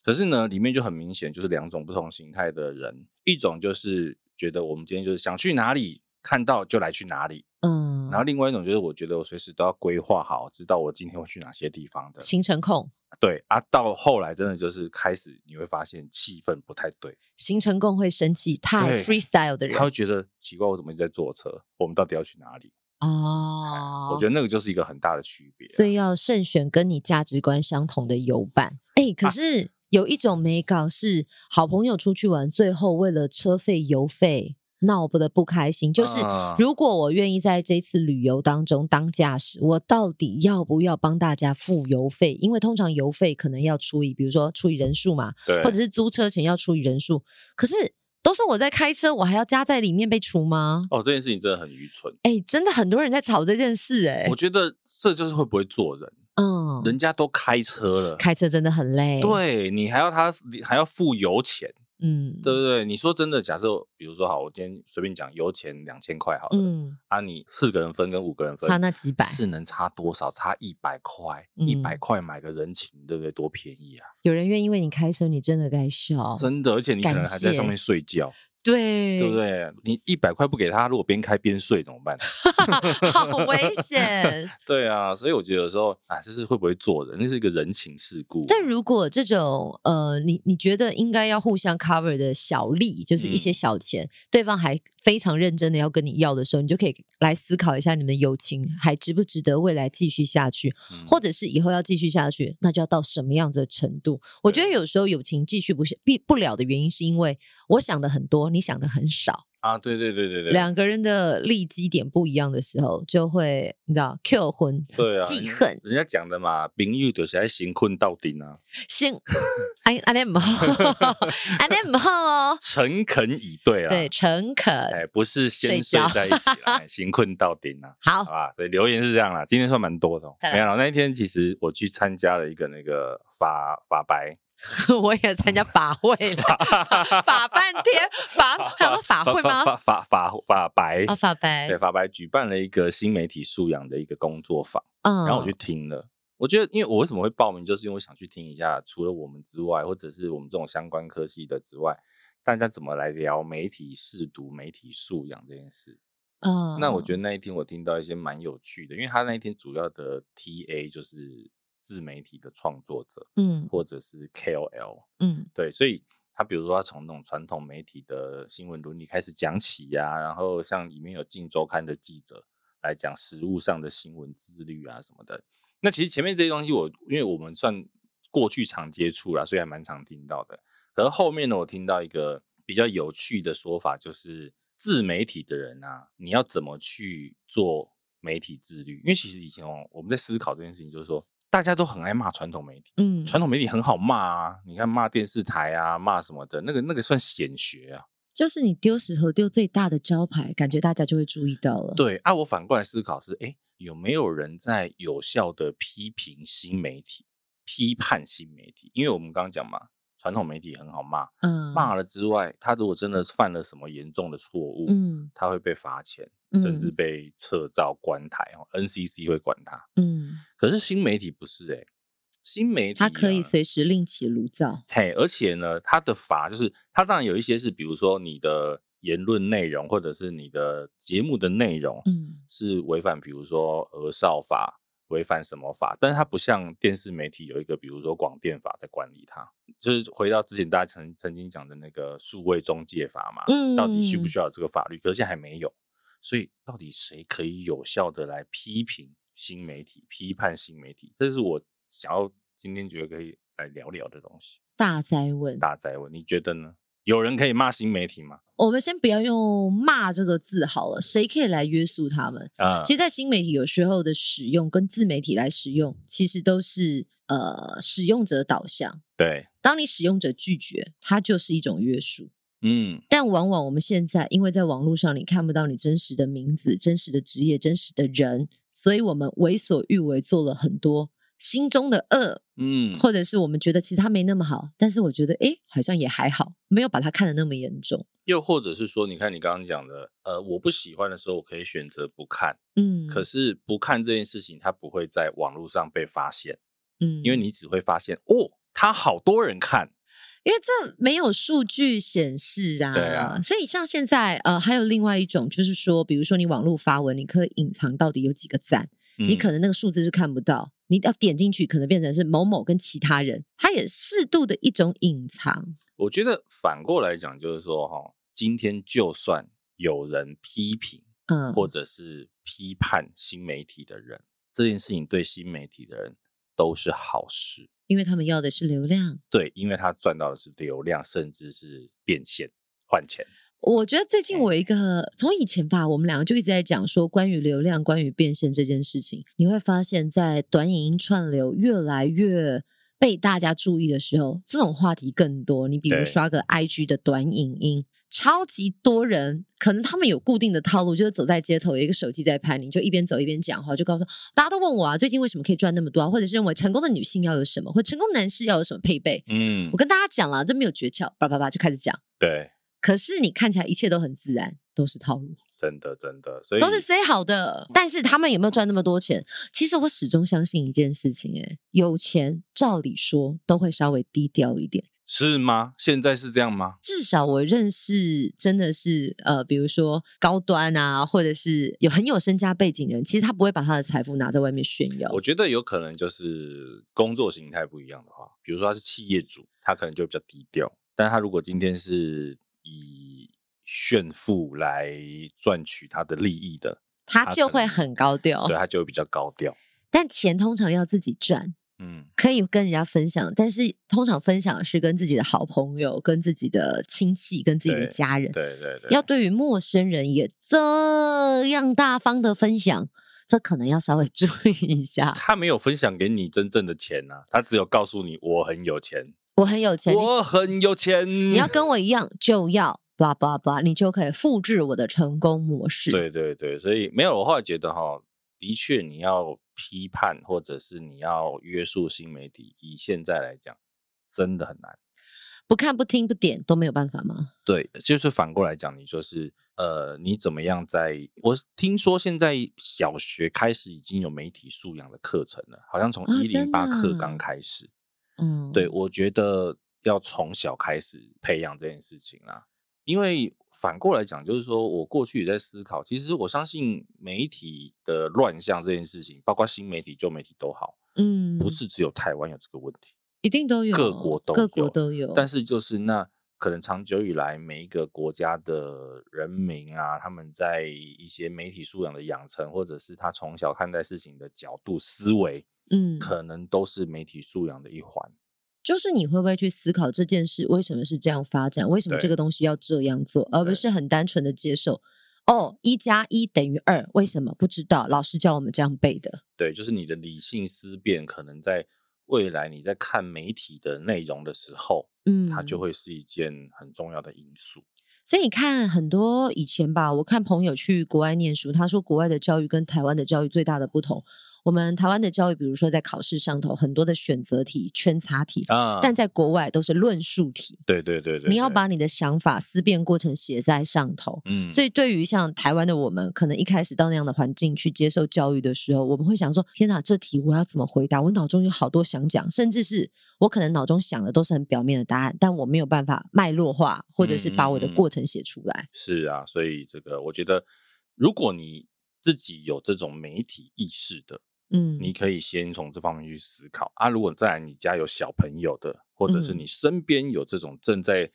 嗯、可是呢，里面就很明显就是两种不同形态的人，一种就是觉得我们今天就是想去哪里，看到就来去哪里，嗯。然后另外一种就是我觉得我随时都要规划好，知道我今天会去哪些地方的行程控。对啊，到后来真的就是开始你会发现气氛不太对，行程控会生气，太 freestyle 的人，他会觉得奇怪，我怎么一直在坐车？我们到底要去哪里？哦，我觉得那个就是一个很大的区别，所以要慎选跟你价值观相同的游伴。哎，可是有一种美感是好朋友出去玩，最后为了车费油费闹不得不开心。就是如果我愿意在这次旅游当中当驾驶，我到底要不要帮大家付油费？因为通常油费可能要除以，比如说除以人数嘛，对，或者是租车钱要除以人数。可是。都是我在开车，我还要加在里面被除吗？哦，这件事情真的很愚蠢。哎、欸，真的很多人在吵这件事、欸，哎，我觉得这就是会不会做人。嗯，人家都开车了，开车真的很累。对，你还要他，你还要付油钱。嗯，对不对？你说真的，假设比如说好，我今天随便讲油钱两千块好了，嗯，啊，你四个人分跟五个人分，差那几百，是能差多少？差一百块，一百块买个人情，对不对？多便宜啊！有人愿意为你开车，你真的该笑。真的，而且你可能还在上面睡觉。对，对不对？你一百块不给他，如果边开边睡怎么办？<laughs> 好危险！<laughs> 对啊，所以我觉得有时候啊，这是会不会做人，那是一个人情世故。但如果这种呃，你你觉得应该要互相 cover 的小利，就是一些小钱，嗯、对方还非常认真的要跟你要的时候，你就可以来思考一下，你们的友情还值不值得未来继续下去，嗯、或者是以后要继续下去，那就要到什么样子的程度？我觉得有时候友情继续不不不了的原因，是因为我想的很多，你想的很少。啊，对对对对对，两个人的利基点不一样的时候，就会你知道，Q 婚，对啊，记恨。人家讲的嘛，朋友就是爱行困到底啊，<laughs> 新，哎，阿念不好，阿念不好哦，<laughs> 诚恳以对啊，对，诚恳，哎，不是先睡在一起啦，<laughs> 行困到底啊，好，好吧，所以留言是这样啦，今天算蛮多的，没有，那一天其实我去参加了一个那个法法白。<laughs> 我也参加法会了，<laughs> 法半天，法还有法会吗？法法法法白啊，法白对法白举办了一个新媒体素养的一个工作坊，嗯，然后我去听了。我觉得，因为我为什么会报名，就是因为我想去听一下，除了我们之外，或者是我们这种相关科系的之外，大家怎么来聊媒体试读、媒体素养这件事。嗯，那我觉得那一天我听到一些蛮有趣的，因为他那一天主要的 TA 就是。自媒体的创作者，嗯，或者是 KOL，嗯，对，所以他比如说他从那种传统媒体的新闻伦理开始讲起呀、啊，然后像里面有《镜周刊》的记者来讲实务上的新闻自律啊什么的。那其实前面这些东西我因为我们算过去常接触啦，所以还蛮常听到的。可是后面呢，我听到一个比较有趣的说法，就是自媒体的人啊，你要怎么去做媒体自律？因为其实以前哦，我们在思考这件事情，就是说。大家都很爱骂传统媒体，嗯，传统媒体很好骂啊，你看骂电视台啊，骂什么的，那个那个算显学啊，就是你丢石头丢最大的招牌，感觉大家就会注意到了。对啊，我反过来思考是，哎，有没有人在有效的批评新媒体，批判新媒体？因为我们刚刚讲嘛。传统媒体很好骂，嗯，骂了之外，他如果真的犯了什么严重的错误，嗯，他会被罚钱，嗯、甚至被撤照关台哦，NCC 会管他，嗯。可是新媒体不是诶、欸，新媒体他可以随时另起炉灶，嘿，而且呢，他的罚就是，他当然有一些是，比如说你的言论内容或者是你的节目的内容，嗯，是违反，比如说儿少法。违反什么法？但是它不像电视媒体有一个，比如说广电法在管理它。就是回到之前大家曾曾经讲的那个数位中介法嘛，嗯，到底需不需要这个法律？可是现在还没有，所以到底谁可以有效的来批评新媒体、批判新媒体？这是我想要今天觉得可以来聊聊的东西。大灾问，大灾问，你觉得呢？有人可以骂新媒体吗？我们先不要用“骂”这个字好了，谁可以来约束他们啊？其实，在新媒体有时候的使用跟自媒体来使用，其实都是呃使用者导向。对，当你使用者拒绝，它就是一种约束。嗯，但往往我们现在因为在网络上你看不到你真实的名字、真实的职业、真实的人，所以我们为所欲为，做了很多心中的恶。嗯，或者是我们觉得其实他没那么好，但是我觉得哎，好像也还好，没有把他看得那么严重。又或者是说，你看你刚刚讲的，呃，我不喜欢的时候，我可以选择不看，嗯，可是不看这件事情，它不会在网络上被发现，嗯，因为你只会发现哦，他好多人看。因为这没有数据显示啊，对啊，所以像现在呃，还有另外一种，就是说，比如说你网络发文，你可以隐藏到底有几个赞，嗯，你可能那个数字是看不到，你要点进去，可能变成是某某跟其他人，它也适度的一种隐藏。我觉得反过来讲，就是说哈，今天就算有人批评，嗯，或者是批判新媒体的人，这件事情对新媒体的人都是好事。因为他们要的是流量，对，因为他赚到的是流量，甚至是变现换钱。我觉得最近我一个、嗯、从以前吧，我们两个就一直在讲说关于流量、关于变现这件事情。你会发现在短影音串流越来越被大家注意的时候，这种话题更多。你比如刷个 IG 的短影音。超级多人，可能他们有固定的套路，就是走在街头，有一个手机在拍你，就一边走一边讲话，就告诉大家都问我啊，最近为什么可以赚那么多啊？或者是认为成功的女性要有什么，或成功男士要有什么配备？嗯，我跟大家讲了，这没有诀窍，叭叭叭就开始讲。对，可是你看起来一切都很自然，都是套路，真的真的，所以都是 say 好的。但是他们有没有赚那么多钱？其实我始终相信一件事情，哎，有钱照理说都会稍微低调一点。是吗？现在是这样吗？至少我认识真的是呃，比如说高端啊，或者是有很有身家背景的人，其实他不会把他的财富拿在外面炫耀。我觉得有可能就是工作形态不一样的话，比如说他是企业主，他可能就比较低调。但他如果今天是以炫富来赚取他的利益的，他就会很高调。对，他就会比较高调。<laughs> 但钱通常要自己赚。嗯，可以跟人家分享，但是通常分享是跟自己的好朋友、跟自己的亲戚、跟自己的家人。对对对，要对于陌生人也这样大方的分享，这可能要稍微注意一下。他没有分享给你真正的钱啊，他只有告诉你我很有钱，我很有钱，我很有钱。你要跟我一样，就要叭叭叭，你就可以复制我的成功模式。对对对，所以没有，我后来觉得哈。的确，你要批判或者是你要约束新媒体，以现在来讲，真的很难。不看、不听、不点都没有办法吗？对，就是反过来讲，你就是呃，你怎么样在？我听说现在小学开始已经有媒体素养的课程了，好像从一零八课刚开始。嗯，对，我觉得要从小开始培养这件事情啦，因为。反过来讲，就是说我过去也在思考，其实我相信媒体的乱象这件事情，包括新媒体、旧媒体都好，嗯，不是只有台湾有这个问题，一定都有，各国都有，各国都有。但是就是那可能长久以来，每一个国家的人民啊，他们在一些媒体素养的养成，或者是他从小看待事情的角度、思维，嗯，可能都是媒体素养的一环。就是你会不会去思考这件事为什么是这样发展？为什么这个东西要这样做，而不是很单纯的接受？哦，一加一等于二，为什么不知道？老师教我们这样背的。对，就是你的理性思辨，可能在未来你在看媒体的内容的时候，嗯，它就会是一件很重要的因素。所以你看，很多以前吧，我看朋友去国外念书，他说国外的教育跟台湾的教育最大的不同。我们台湾的教育，比如说在考试上头，很多的选择题、圈擦题啊，但在国外都是论述题。对对对对，你要把你的想法、思辨过程写在上头。嗯，所以对于像台湾的我们，可能一开始到那样的环境去接受教育的时候，我们会想说：天哪，这题我要怎么回答？我脑中有好多想讲，甚至是我可能脑中想的都是很表面的答案，但我没有办法脉络化，或者是把我的过程写出来。嗯，是啊，所以这个我觉得，如果你自己有这种媒体意识的。嗯，你可以先从这方面去思考啊。如果在你家有小朋友的，或者是你身边有这种正在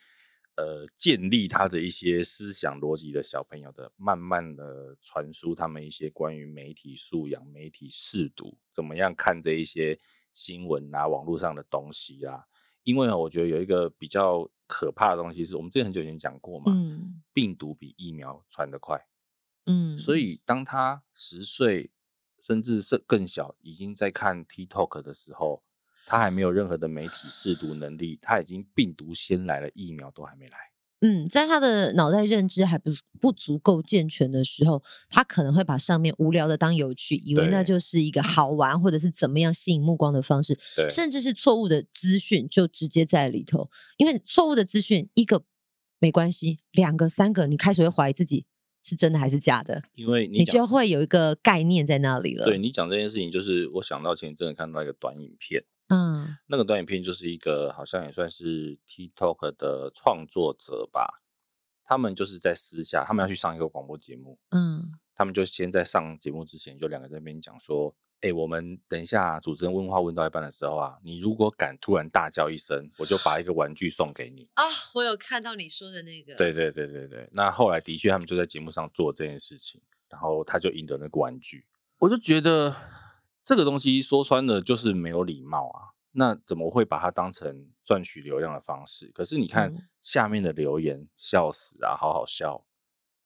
呃建立他的一些思想逻辑的小朋友的，慢慢的传输他们一些关于媒体素养、媒体识读，怎么样看这一些新闻啊、网络上的东西啊。因为我觉得有一个比较可怕的东西，是我们之前很久以前讲过嘛，嗯，病毒比疫苗传得快，嗯，所以当他十岁。甚至是更小，已经在看 TikTok 的时候，他还没有任何的媒体试读能力，他已经病毒先来了，疫苗都还没来。嗯，在他的脑袋认知还不不足够健全的时候，他可能会把上面无聊的当有趣，以为那就是一个好玩或者是怎么样吸引目光的方式，甚至是错误的资讯就直接在里头。因为错误的资讯一个没关系，两个三个，你开始会怀疑自己是真的还是假的，因为你，你就会有一个概念在那里了。对，你讲这件事情，就是我想到前一阵看到一个短影片。嗯，那个短影片就是一个好像也算是 TikTok 的创作者吧，他们就是在私下，他们要去上一个广播节目，嗯，他们就先在上节目之前，就两个在那边讲说，哎、欸，我们等一下主持人问话问到一半的时候啊，你如果敢突然大叫一声，我就把一个玩具送给你啊。我有看到你说的那个，对对对对对，那后来的确他们就在节目上做这件事情，然后他就赢得那个玩具，我就觉得。这个东西说穿了就是没有礼貌啊！那怎么会把它当成赚取流量的方式？可是你看下面的留言，笑死啊，好好笑。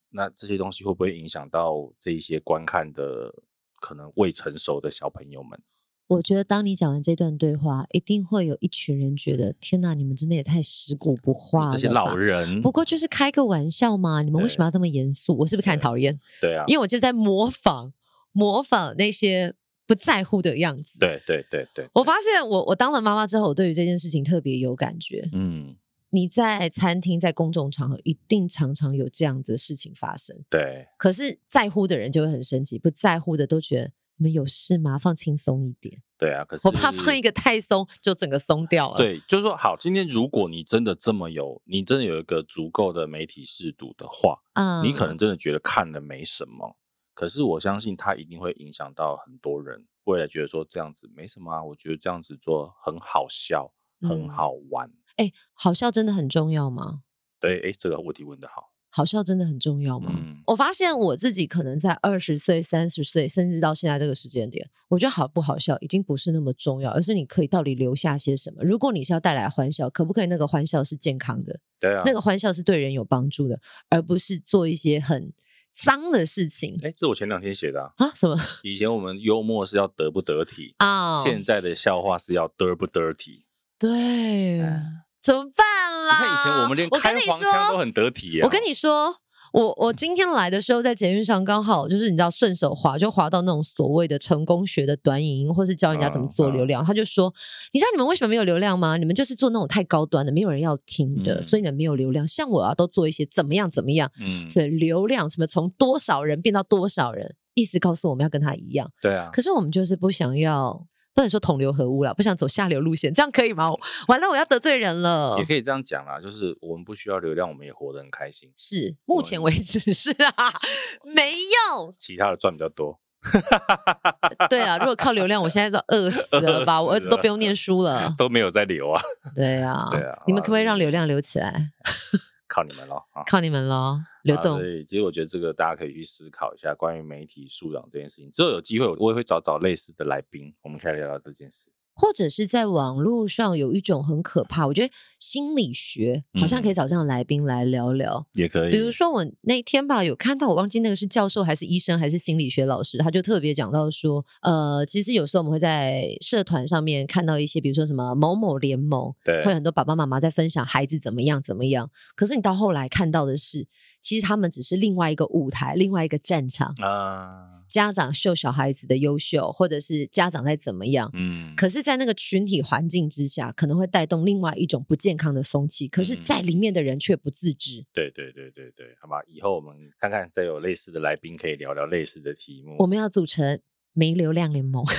那这些东西会不会影响到这一些观看的可能未成熟的小朋友们？我觉得当你讲完这段对话，一定会有一群人觉得：天哪，你们真的也太食古不化了！这些老人不过就是开个玩笑嘛，你们为什么要这么严肃？我是不是看讨厌？对啊，因为我就在模仿模仿那些。不在乎的样子。对对对对，我发现我我当了妈妈之后，我对于这件事情特别有感觉。嗯，你在餐厅、在公众场合，一定常常有这样子的事情发生。对，可是在乎的人就会很生气，不在乎的都觉得你们有事吗？放轻松一点。对啊，可是我怕放一个太松，就整个松掉了。对，就是说，好，今天如果你真的这么有，你真的有一个足够的媒体识读的话，嗯，你可能真的觉得看了没什么。可是我相信它一定会影响到很多人，未来觉得说这样子没什么啊，我觉得这样子做很好笑，嗯、很好玩。哎、欸，好笑真的很重要吗？对，哎、欸，这个问题问得好。好笑真的很重要吗？嗯、我发现我自己可能在二十岁、三十岁，甚至到现在这个时间点，我觉得好不好笑已经不是那么重要，而是你可以到底留下些什么。如果你是要带来欢笑，可不可以那个欢笑是健康的？对啊，那个欢笑是对人有帮助的，而不是做一些很。脏的事情，哎、欸，这是我前两天写的啊。啊，什么？以前我们幽默是要得不得体啊，oh. 现在的笑话是要得不得体。对，嗯、怎么办啦？你看以前我们连开黄腔都很得体呀。我跟你说。我我今天来的时候，在捷运上刚好就是你知道顺手滑就滑到那种所谓的成功学的短影音，或是教人家怎么做流量。他就说：“你知道你们为什么没有流量吗？你们就是做那种太高端的，没有人要听的，所以你们没有流量。像我啊，都做一些怎么样怎么样，嗯，所以流量什么从多少人变到多少人，意思告诉我们要跟他一样。对啊，可是我们就是不想要。”不能说同流合污了，不想走下流路线，这样可以吗？完了，我要得罪人了。也可以这样讲啦，就是我们不需要流量，我们也活得很开心。是，目前为止是啊，没有其他的赚比较多。对啊，如果靠流量，我现在都饿死了吧？我儿子都不用念书了，都没有在流啊。对啊，对啊，你们可不可以让流量流起来？靠你们了啊！靠你们了，流动。所以，其实我觉得这个大家可以去思考一下关于媒体素养这件事情。之后有机会，我也会找找类似的来宾，我们可以聊聊这件事。或者是在网络上有一种很可怕，我觉得心理学好像可以找这样的来宾来聊聊，也可。以。比如说我那天吧，有看到我忘记那个是教授还是医生还是心理学老师，他就特别讲到说，呃，其实有时候我们会在社团上面看到一些，比如说什么某某联盟，对，会很多爸爸妈妈在分享孩子怎么样怎么样，可是你到后来看到的是，其实他们只是另外一个舞台，另外一个战场啊。家长秀小孩子的优秀，或者是家长在怎么样，嗯，可是，在那个群体环境之下，可能会带动另外一种不健康的风气。可是，在里面的人却不自知。对对对对对，好吧，以后我们看看再有类似的来宾，可以聊聊类似的题目。我们要组成没流量联盟。<laughs>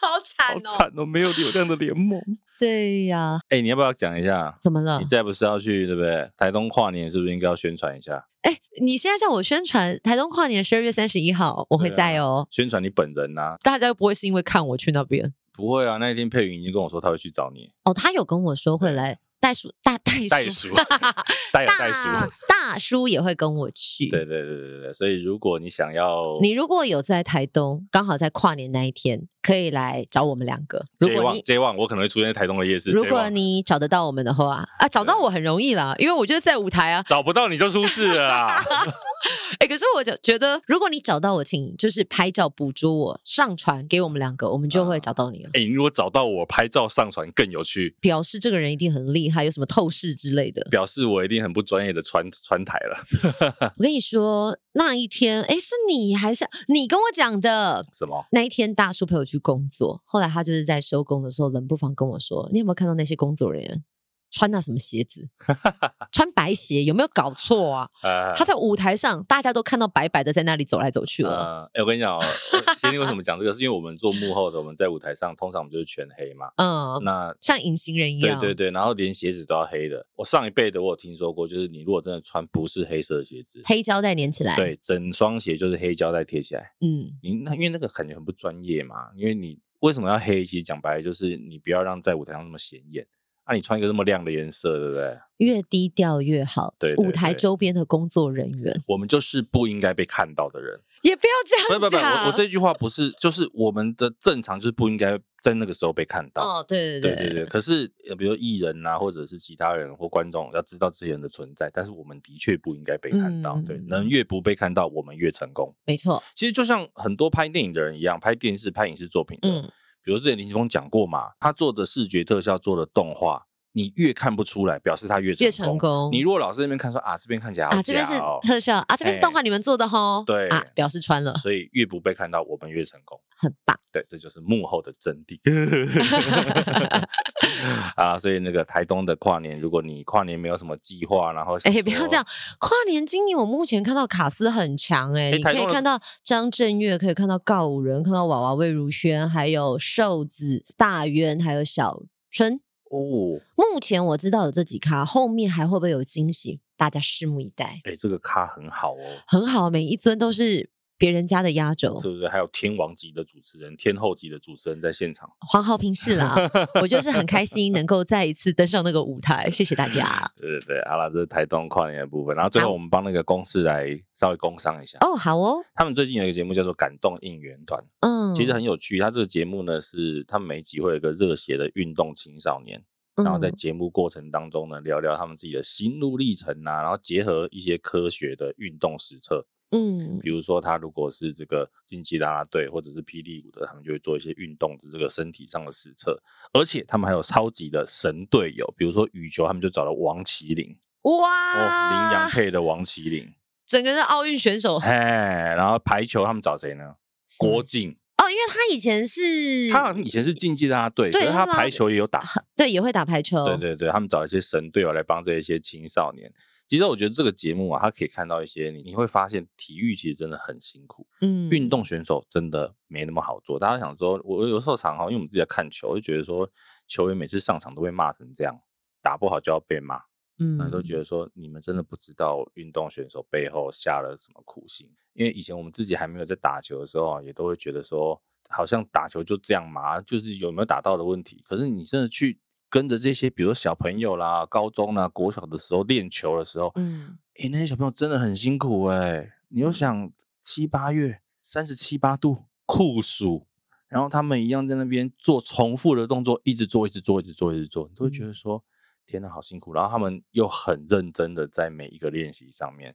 好惨哦！好惨哦！没有流量的联盟。对呀。哎，你要不要讲一下？怎么了？你再不是要去，对不对？台东跨年是不是应该要宣传一下？哎，你现在叫我宣传台东跨年十二月三十一号，我会在哦。宣传你本人呐，大家又不会是因为看我去那边？不会啊，那一天佩云已经跟我说他会去找你。哦，他有跟我说会来。袋鼠大袋鼠，袋鼠，<laughs> 袋有袋鼠，大叔也会跟我去。对对对对对，所以如果你想要，你如果有在台东，刚好在跨年那一天，可以来找我们两个。如果你 J One，我可能会出现在台东的夜市。如果你找得到我们的话，啊，找到我很容易啦，因为我就是在舞台啊。找不到你就出事了啦。<laughs> <laughs> 哎、欸，可是我就觉得，如果你找到我，请就是拍照捕捉我，上传给我们两个，我们就会找到你了。哎、啊，欸，如果找到我拍照上传更有趣，表示这个人一定很厉害，有什么透视之类的，表示我一定很不专业的穿穿台了。<laughs> 我跟你说，那一天，哎、欸，是你还是你跟我讲的？什么？那一天大叔陪我去工作，后来他就是在收工的时候，冷不防跟我说：“你有没有看到那些工作人员？”穿那什么鞋子？<laughs> 穿白鞋有没有搞错 <laughs> 啊？他在舞台上，大家都看到白白的在那里走来走去了。哎、呃欸，我跟你讲哦，先为什么讲这个？是因为我们做幕后的，我们在舞台上通常我们就是全黑嘛。嗯，那像隐形人一样。对对对，然后连鞋子都要黑的。我上一辈的我有听说过，就是你如果真的穿不是黑色的鞋子，黑胶带粘起来。对，整双鞋就是黑胶带贴起来。嗯，你那因为那个感觉很不专业嘛。因为你为什么要黑？其实讲白了就是你不要让在舞台上那么显眼。那、啊、你穿一个这么亮的颜色，对不对？越低调越好。对，对，对，舞台周边的工作人员，我们就是不应该被看到的人。也不要这样讲。不不不，我我这句话不是，就是我们的正常就是不应该在那个时候被看到。哦，对对对对对。可是，比如艺人啊，或者是其他人或观众要知道这些人的存在，但是我们的确不应该被看到。嗯、对，能越不被看到，我们越成功。没错。其实就像很多拍电影的人一样，拍电视、拍影视作品的。嗯。比如之前林峰讲过嘛，他做的视觉特效、做的动画，你越看不出来，表示他越成功。越成功。你如果老是那边看说啊，这边看起来啊，这边是特效啊，这边是动画，你们做的吼。对啊，表示穿了。所以越不被看到，我们越成功。很棒。对，这就是幕后的真谛。<laughs> 啊，所以那个台东的跨年，如果你跨年没有什么计划，然后哎、欸，不要这样，跨年今年我目前看到卡斯很强哎、欸，你可以看到张震岳，可以看到告五人，看到娃娃魏如萱，还有瘦子大渊，还有小春哦。目前我知道有这几咖，后面还会不会有惊喜？大家拭目以待。哎、欸，这个咖很好哦，很好，每一尊都是。别人家的压轴，是不是？还有天王级的主持人、天后级的主持人在现场。黄浩平是啦，我就是很开心能够再一次登上那个舞台，谢谢大家。<laughs> 对对对，好了，这是台东跨年的部分，然后最后我们帮那个公司来稍微工商一下。哦，好哦。他们最近有一个节目叫做《感动应援团》，嗯，其实很有趣。他这个节目呢，是他们每一集会有一个热血的运动青少年，然后在节目过程当中呢，聊聊他们自己的心路历程啊，然后结合一些科学的运动实测。嗯，比如说他如果是这个竞技啦啦队或者是霹雳舞的，他们就会做一些运动的这个身体上的实测，而且他们还有超级的神队友，比如说羽球，他们就找了王麒麟，哇，哦，羚羊配的。王麒麟，整个是奥运选手，哎，然后排球他们找谁呢？郭？靖。哦，因为他以前是，他好像以前是竞技啦啦队，可是他排球也有打，对，也会打排球，对对对，他们找一些神队友来帮这一些青少年。其实我觉得这个节目啊，它可以看到一些你，你会发现体育其实真的很辛苦。嗯，运动选手真的没那么好做。大家想说，我有时候常哈，因为我们自己在看球，就觉得说球员每次上场都被骂成这样，打不好就要被骂。嗯，都觉得说你们真的不知道运动选手背后下了什么苦心。因为以前我们自己还没有在打球的时候啊，也都会觉得说，好像打球就这样嘛，就是有没有打到的问题。可是你真的去。跟着这些，比如说小朋友啦、高中啦、国小的时候练球的时候，嗯，诶、欸，那些小朋友真的很辛苦诶、欸。你又想七八月三十七八度酷暑，然后他们一样在那边做重复的动作，一直做，一直做，一直做，一直做，你都会觉得说，天哪，好辛苦。然后他们又很认真的在每一个练习上面。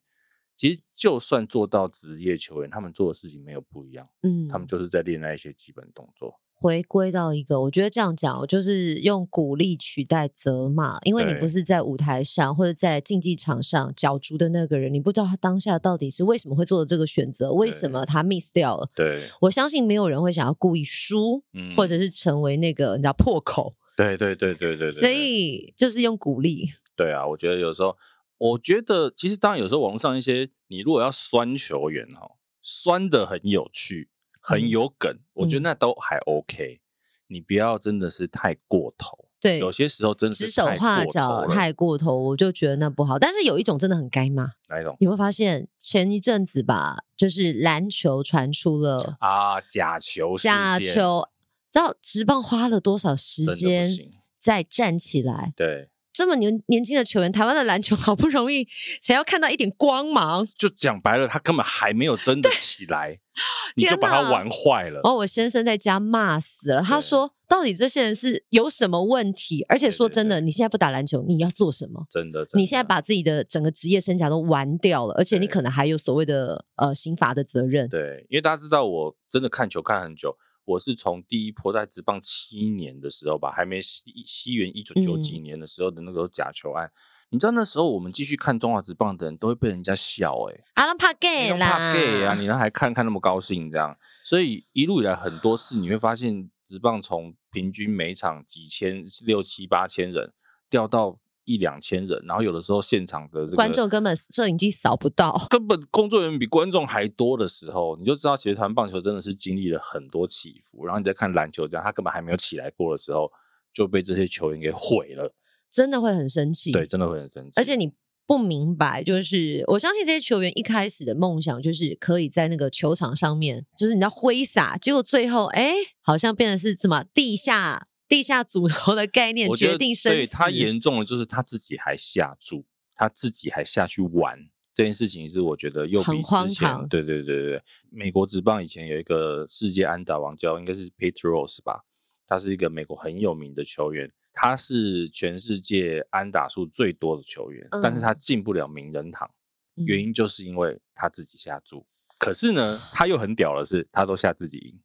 其实就算做到职业球员，他们做的事情没有不一样，嗯，他们就是在练那一些基本动作。回归到一个，我觉得这样讲，我就是用鼓励取代责骂，因为你不是在舞台上或者在竞技场上角逐的那个人，你不知道他当下到底是为什么会做的这个选择，为什么他 miss 掉了。对，我相信没有人会想要故意输，嗯，或者是成为那个你知道破口。对对对对对对，所以就是用鼓励。对啊，我觉得有时候，我觉得其实当然有时候网络上一些你如果要酸球员哈，酸的很有趣。很有梗，嗯，我觉得那都还 OK，嗯。你不要真的是太过头，对，有些时候真的指手画脚太过头，我就觉得那不好。但是有一种真的很该骂，哪一种？你会发现前一阵子吧，就是篮球传出了啊假球，假球，知道直棒花了多少时间再站起来？对。这么年年轻的球员，台湾的篮球 <laughs> 好不容易才要看到一点光芒，就讲白了，他根本还没有真的起来，<laughs> 你就把他玩坏了。然后我先生在家骂死了，他说：“到底这些人是有什么问题？而且说真的，你现在不打篮球，你要做什么？真的，你现在把自己的整个职业生涯都玩掉了，而且你可能还有所谓的呃刑罚的责任。”对，因为大家知道，我真的看球看很久。我是从第一波在职棒七年的时候吧，还没西西元一九九几年的时候的那个假球案，嗯、你知道那时候我们继续看中华职棒的人都会被人家笑哎、啊、怕 gay 啦，怕 gay 啊，你。那还看看那么高兴这样，所以一路以来很多事你会发现职棒从平均每场几千六七八千人掉到。一两千人，然后有的时候现场的这个观众根本摄影机扫不到，根本工作人员比观众还多的时候，你就知道其实台湾棒球真的是经历了很多起伏。然后你再看篮球这样，他根本还没有起来过的时候，就被这些球员给毁了，真的会很生气。对，真的会很生气。而且你不明白，就是我相信这些球员一开始的梦想就是可以在那个球场上面，就是你知道挥洒，结果最后哎，好像变成是什么地下。地下组头的概念决定生死，对，他严重的就是他自己还下注，他自己还下去玩这件事情，是我觉得又比之前，很荒唐。对对对对，美国职棒以前有一个世界安打王叫应该是 Pete Rose 吧，他是一个美国很有名的球员，他是全世界安打数最多的球员，嗯、但是他进不了名人堂，原因就是因为他自己下注。嗯、可是呢，他又很屌的是，他都下自己赢。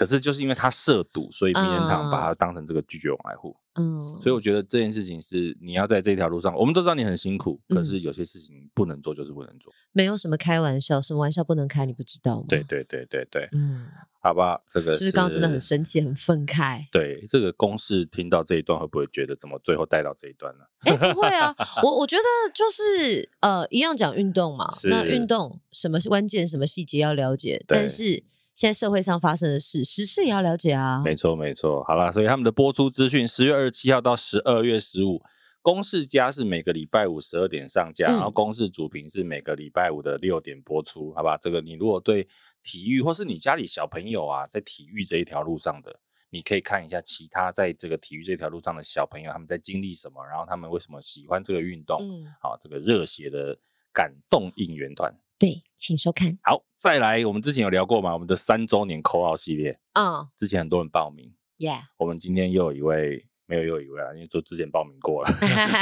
可是就是因为他涉赌，所以名人堂把他当成这个拒绝往来户。嗯，所以我觉得这件事情是你要在这条路上，我们都知道你很辛苦，可是有些事情不能做就是不能做。没有什么开玩笑，什么玩笑不能开，你不知道吗？对对对对对，嗯，好吧，这个是不是刚刚真的很生气、很愤慨？对，这个公式听到这一段会不会觉得怎么最后带到这一段呢？哎，不会啊，<laughs> 我我觉得就是呃，一样讲运动嘛，那运动什么关键、什么细节要了解，但是。现在社会上发生的事，时事也要了解啊。没错，没错。好了，所以他们的播出资讯，十月二十七号到十二月十五，公式加是每个礼拜五十二点上架，嗯、然后公式主频是每个礼拜五的六点播出，好吧？这个你如果对体育，或是你家里小朋友啊，在体育这一条路上的，你可以看一下其他在这个体育这条路上的小朋友，他们在经历什么，然后他们为什么喜欢这个运动？嗯，好，这个热血的感动应援团。对，请收看。好，再来，我们之前有聊过嘛？我们的三周年 call out 系列啊，oh. 之前很多人报名，Yeah，我们今天又有一位，没有又有一位啊，因为就之前报名过了，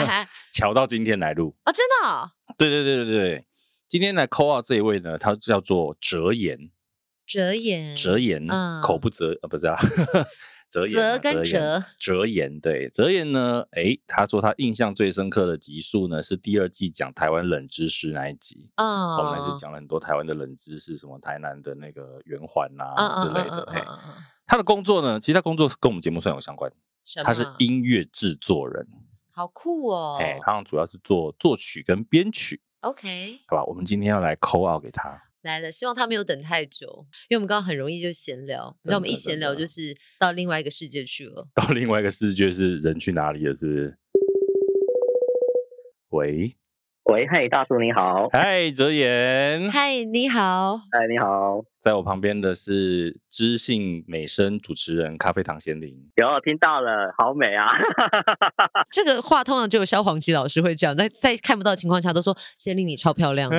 <laughs> 巧到今天来录哦，真的、哦？对对对对对，今天来 call out 这一位呢，他叫做哲言，哲言，哲言，嗯，口不择啊，不是啊。<laughs> 哲言，哲跟哲，哲言对，哲言呢？诶，他说他印象最深刻的集数呢，是第二季讲台湾冷知识那一集啊。我们是讲了很多台湾的冷知识，什么台南的那个圆环啊之类的。嘿，他的工作呢，其实他工作是跟我们节目算有相关，他是音乐制作人，好酷哦。哎，他主要是做作曲跟编曲。OK，好吧，我们今天要来 call out 给他。来了，希望他没有等太久，因为我们刚刚很容易就闲聊，你知道我们一闲聊就是到另外一个世界去了。<laughs> 到另外一个世界是人去哪里了？是不是？喂。喂，嗨，大叔你好，嗨，哲言，嗨，你好，嗨，你好，在我旁边的是知性美声主持人咖啡糖贤玲，有听到了，好美啊！<laughs> 这个话通常只有萧煌奇老师会这样，在在看不到的情况下都说贤玲你超漂亮，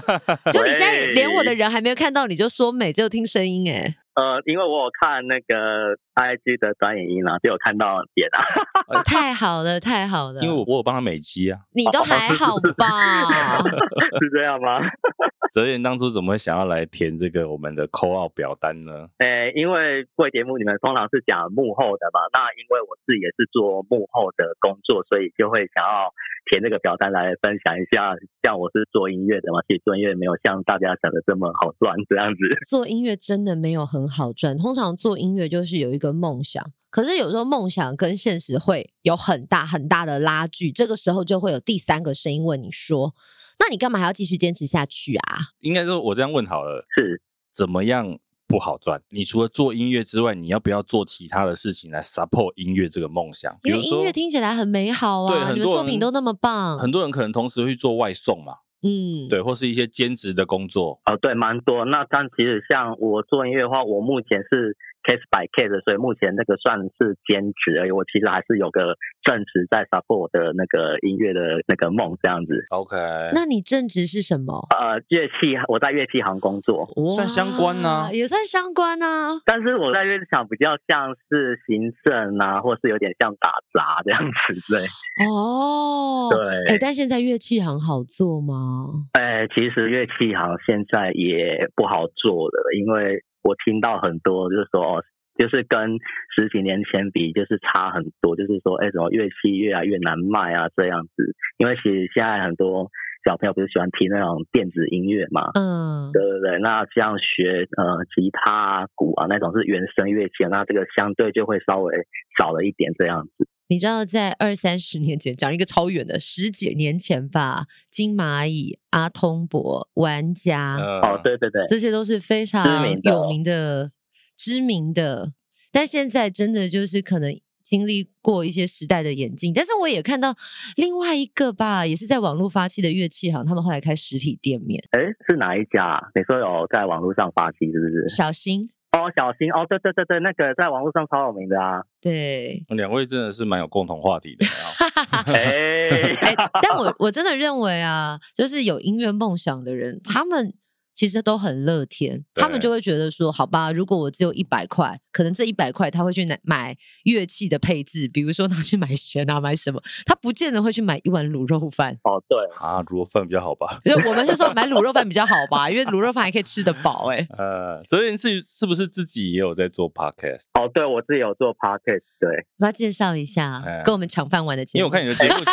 <laughs> 就你现在连我的人还没有看到你就说美，只有听声音哎。呃，因为我有看那个 IG 的短影音啊，就有看到点啊。<laughs> 太好了，太好了。因为我我有帮他美肌啊。你都还好吧？<laughs> 是这样吗？<laughs> 泽言当初怎么会想要来填这个我们的 call out 表单呢？诶，因为贵节目你们通常是讲幕后的嘛，那因为我自己也是做幕后的工作，所以就会想要填这个表单来分享一下。像我是做音乐的嘛，其实做音乐没有像大家想的这么好赚这样子。做音乐真的没有很。很好赚。通常做音乐就是有一个梦想，可是有时候梦想跟现实会有很大很大的拉锯，这个时候就会有第三个声音问你说：“那你干嘛还要继续坚持下去啊？”应该说，我这样问好了，是怎么样不好赚？你除了做音乐之外，你要不要做其他的事情来 support 音乐这个梦想？因为音乐听起来很美好啊，对，很多作品都那么棒，很多人可能同时会做外送嘛。嗯，对，或是一些兼职的工作。哦，对，蛮多。那但其实像我做音乐的话，我目前是。Case by case，所以目前那个算是兼职而已。我其实还是有个正职在 support 的那个音乐的那个梦这样子。OK，那你正职是什么？呃，乐器，我在乐器行工作，算相关呢、啊，也算相关啊。但是我在乐器行比较像是行政啊，或是有点像打杂这样子，对。哦，对。哎、欸，但现在乐器行好做吗？哎、欸，其实乐器行现在也不好做了，因为。我听到很多，就是说，哦，就是跟十几年前比，就是差很多。就是说，哎，怎么乐器越来越难卖啊，这样子。因为其实现在很多小朋友不是喜欢听那种电子音乐嘛，嗯，对对对。那像学呃吉他、啊鼓啊那种是原声乐器，那这个相对就会稍微少了一点这样子。你知道，在二三十年前，讲一个超远的十几年前吧，金蚂蚁、阿通博、玩家，哦，对对对，这些都是非常有名的、知名的。但现在真的就是可能经历过一些时代的演进。但是我也看到另外一个吧，也是在网络发起的乐器行，他们后来开实体店面。哎，是哪一家？你说有在网络上发起，是不是？小新。哦，小新哦，对对对对，那个在网络上超有名的啊。对，两位真的是蛮有共同话题的。<laughs> <laughs> 哎，但我我真的认为啊，就是有音乐梦想的人，他们。其实都很乐天，他们就会觉得说，好吧，如果我只有一百块，可能这一百块他会去买买乐器的配置，比如说拿去买弦啊，买什么，他不见得会去买一碗卤肉饭。哦，对啊，卤肉饭比较好吧？因为我们就说买卤肉饭比较好吧，因为卤肉饭还可以吃得饱。哎，<laughs> 呃，所以是是不是自己也有在做 podcast？哦，对，我自己有做 podcast。对，我要介绍一下，嗯、跟我们抢饭碗的节目。因为我看你的节目，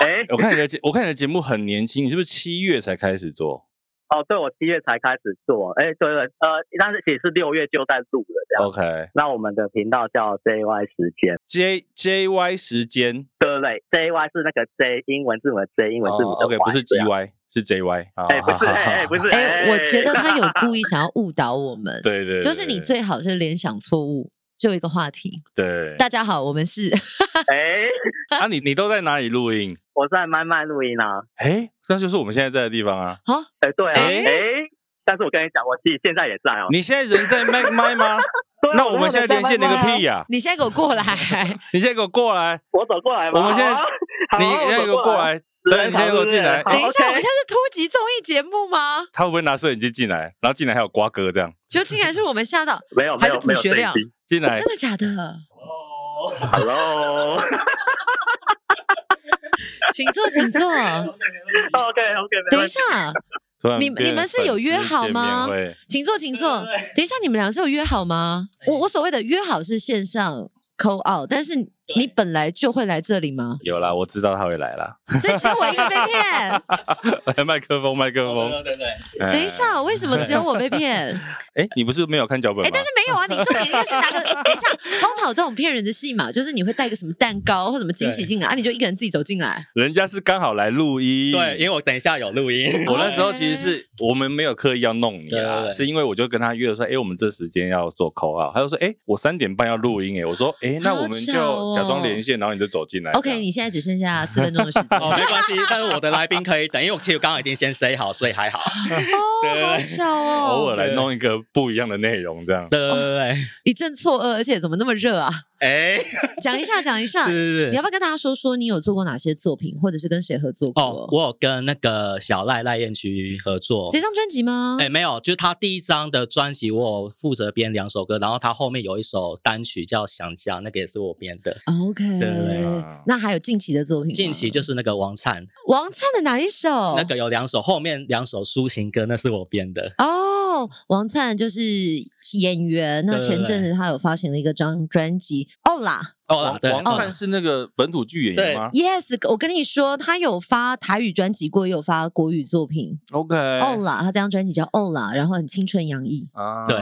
哎，<laughs> 我看你的节，我看你的节目很年轻，你是不是七月才开始做？哦，对，我七月才开始做，哎，对对，呃，但是也是六月就在录了这样。OK，那我们的频道叫 JY 时间，J JY 时间，对对，JY 是那个 J 英文字母 J 英文字母的 Y，OK，不是 GY，是 JY，哎，不是，哎，不是，哎，我觉得他有 <laughs> 故意想要误导我们，对对，就是你最好是联想错误，就一个话题，对，大家好，我们是，哎，啊，你你都在哪里录音？我在麦麦录音啊，哎，那就是我们现在在的地方啊。好，哎，对啊，哎，但是我跟你讲，我自己现在也在哦。你现在人在麦麦吗？<laughs> 那我们现在连线那个屁呀！<laughs> 你现在给我过来，你现在给我过来，我走过来。我们现在，你现在给我过来，对，你现在给我进来。等一下，我们现在是突击综艺节目吗？他会不会拿摄影机进来？然后进来还有瓜哥这样？就进来是我们吓到？没有，没有，没有。进来，真的假的哦，Hello。<laughs> <laughs> 请坐，请坐。<laughs> OK OK。等一下，你你们是有约好吗？请坐，请坐。等一下，你们俩是有约好吗？我我所谓的约好是线上 call out，但是。你本来就会来这里吗？有啦，我知道他会来啦。所以只有我一个被骗。来 <laughs> 麦克风，麦克风。对对对。等一下，为什么只有我被骗？<laughs> 哎，你不是没有看脚本吗？哎，但是没有啊，你重点应该是拿个。等一下，通常有这种骗人的戏嘛，就是你会带个什么蛋糕或什么惊喜进来，啊，你就一个人自己走进来。人家是刚好来录音。对，因为我等一下有录音。我那时候其实是我们没有刻意要弄你啊，是因为我就跟他约了说，哎，我们这时间要做 call out，他就说，哎，我三点半要录音，哎，我说，哎，那我们就假装连线，然后你。就走进来。OK，你现在只剩下 <laughs> 四分钟的时间。哦，没关系，但是我的来宾可以等，因为我其实刚刚已经先 say 好，所以还好。哦，好巧哦。偶尔来弄一个不一样的内容，这样。对对对，<laughs> 一阵错愕，而且怎么那么热啊？哎，讲一下，讲一下，<laughs> 是是是，你要不要跟大家说说你有做过哪些作品，或者是跟谁合作过？哦，我有跟那个小赖赖彦区合作。这张专辑吗？哎，没有，就是他第一张的专辑，我有负责编两首歌，然后他后面有一首单曲叫《想家》，那个也是我编的。OK，对对对。那还有近期的作品？近期就是那个王灿。王灿的哪一首？那个有两首，后面两首抒情歌，那是我编的。哦，王灿就是演员，那前阵子他有发行了一个张专辑。哦啦，哦啦，王灿是那个本土剧演员吗？Yes，我跟你说，他有发台语专辑过，也有发国语作品。OK，哦啦，他这张专辑叫哦啦，然后很青春洋溢啊。对，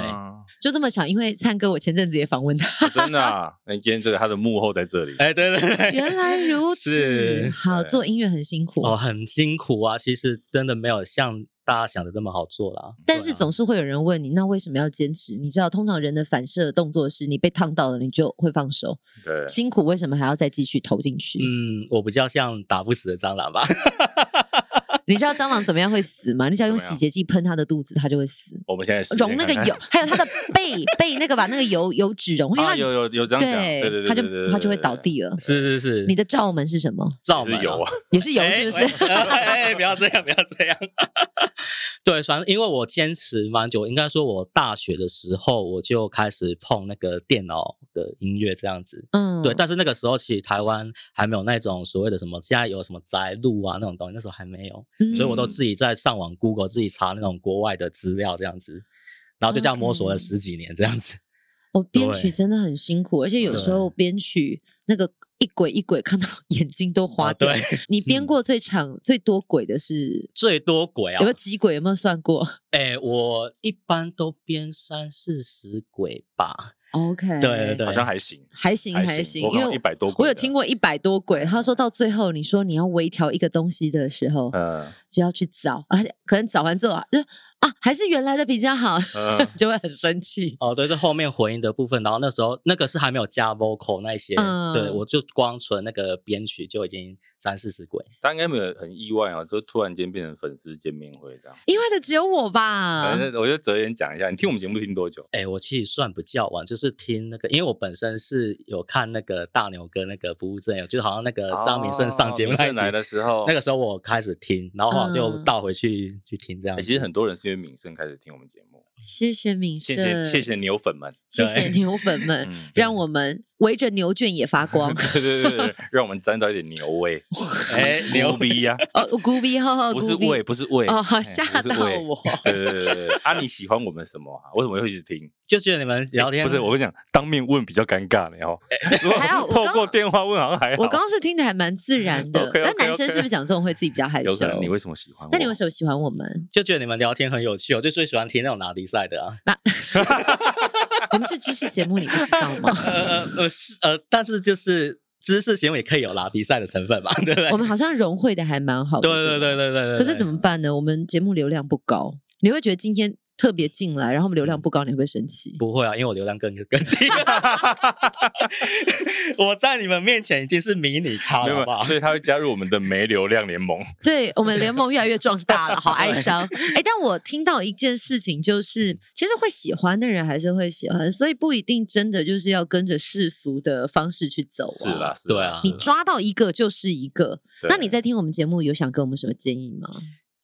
就这么巧，因为灿哥我前阵子也访问他，真的啊。那你今天这个他的幕后在这里，<laughs> 哎，对对对，原来如此。好，做音乐很辛苦哦，很辛苦啊。其实真的没有像。大家想的这么好做啦，但是总是会有人问你，那为什么要坚持？你知道，通常人的反射动作是你被烫到了，你就会放手。对，辛苦为什么还要再继续投进去？嗯，我比较像打不死的蟑螂吧。你知道蟑螂怎么样会死吗？你只要用洗洁剂喷它的肚子，它就会死。我们现在溶那个油，还有它的背背那个把那个油油脂溶，因为它有有有这样讲，对对对，它就它就会倒地了。是是是，你的罩门是什么？罩门油啊，也是油，是不是？<laughs> 哎，不要这样，不要这样。<laughs> 对，反正因为我坚持蛮久，应该说我大学的时候我就开始碰那个电脑的音乐这样子。嗯，对，但是那个时候其实台湾还没有那种所谓的什么，现在有什么宅录啊那种东西，那时候还没有，所以我都自己在上网 Google 自己查那种国外的资料这样子，然后就这样摸索了十几年这样子。<laughs> 我编曲真的很辛苦，而且有时候编曲那个一轨一轨，看到 <laughs> 眼睛都花掉。你编过最长最多轨的是最多轨啊？有没有几轨？有没有算过？哎，我一般都编三四十轨吧。OK，对对对，好像还行，还行还行，因为一百多轨，我有听过一百多轨。他说到最后，你说你要微调一个东西的时候，嗯，就要去找，而且可能找完之后啊。啊，还是原来的比较好，嗯、<laughs> 就会很生气。哦，对，就后面回音的部分，然后那时候那个是还没有加 vocal 那些，嗯、对，我就光纯那个编曲就已经三四十轨。他应该没有很意外啊，就突然间变成粉丝见面会这样。意外的只有我吧？反正我就择言讲一下，你听我们节目听多久？哎，我其实算不较晚，就是听那个，因为我本身是有看那个大牛哥那个不务正业，就是好像那个张敏胜上节目那来的时候，那个时候我开始听，然后就倒回去、嗯、去听这样。其实很多人是因为敏胜开始听我们节目。谢谢敏胜，谢谢谢谢牛粉们，谢谢牛粉们，让我们围着牛圈也发光。<laughs> 对对对，让我们沾到一点牛味。<laughs> 哎，牛逼呀！<laughs> 哦，牛逼，哈哈，不是味，不是味。哦，吓到我。对对对对，啊，你喜欢我们什么啊？为什么会一直听？就觉得你们聊天不是，我跟你讲，当面问比较尴尬，<laughs> 然后还好透过电话问好像还好。我刚刚是听的还蛮自然的。<laughs> 那男生是不是讲这种会自己比较害羞？有可能。你为什么喜欢？那你为什么喜欢我们？就觉得你们聊天很有趣，我就最喜欢听那种拿比赛的啊。那 <laughs> 我们是知识节目，你不知道吗？呃呃是呃，但是就是知识节目也可以有拉比赛的成分嘛，对不对？我们好像融汇的还蛮好的。对对对对对对。可是怎么办呢？我们节目流量不高，你会觉得今天。特别进来，然后我们流量不高，你会不会生气？不会啊，因为我流量更更低。<laughs> 我在你们面前已经是迷你咖了，吧？所以他会加入我们的没流量联盟。对，我们联盟越来越壮大了，好 <laughs> 哀伤。哎，但我听到一件事情，就是其实会喜欢的人还是会喜欢，所以不一定真的就是要跟着世俗的方式去走啊。是啦，是对啊，你抓到一个就是一个。那你在听我们节目，有想给我们什么建议吗？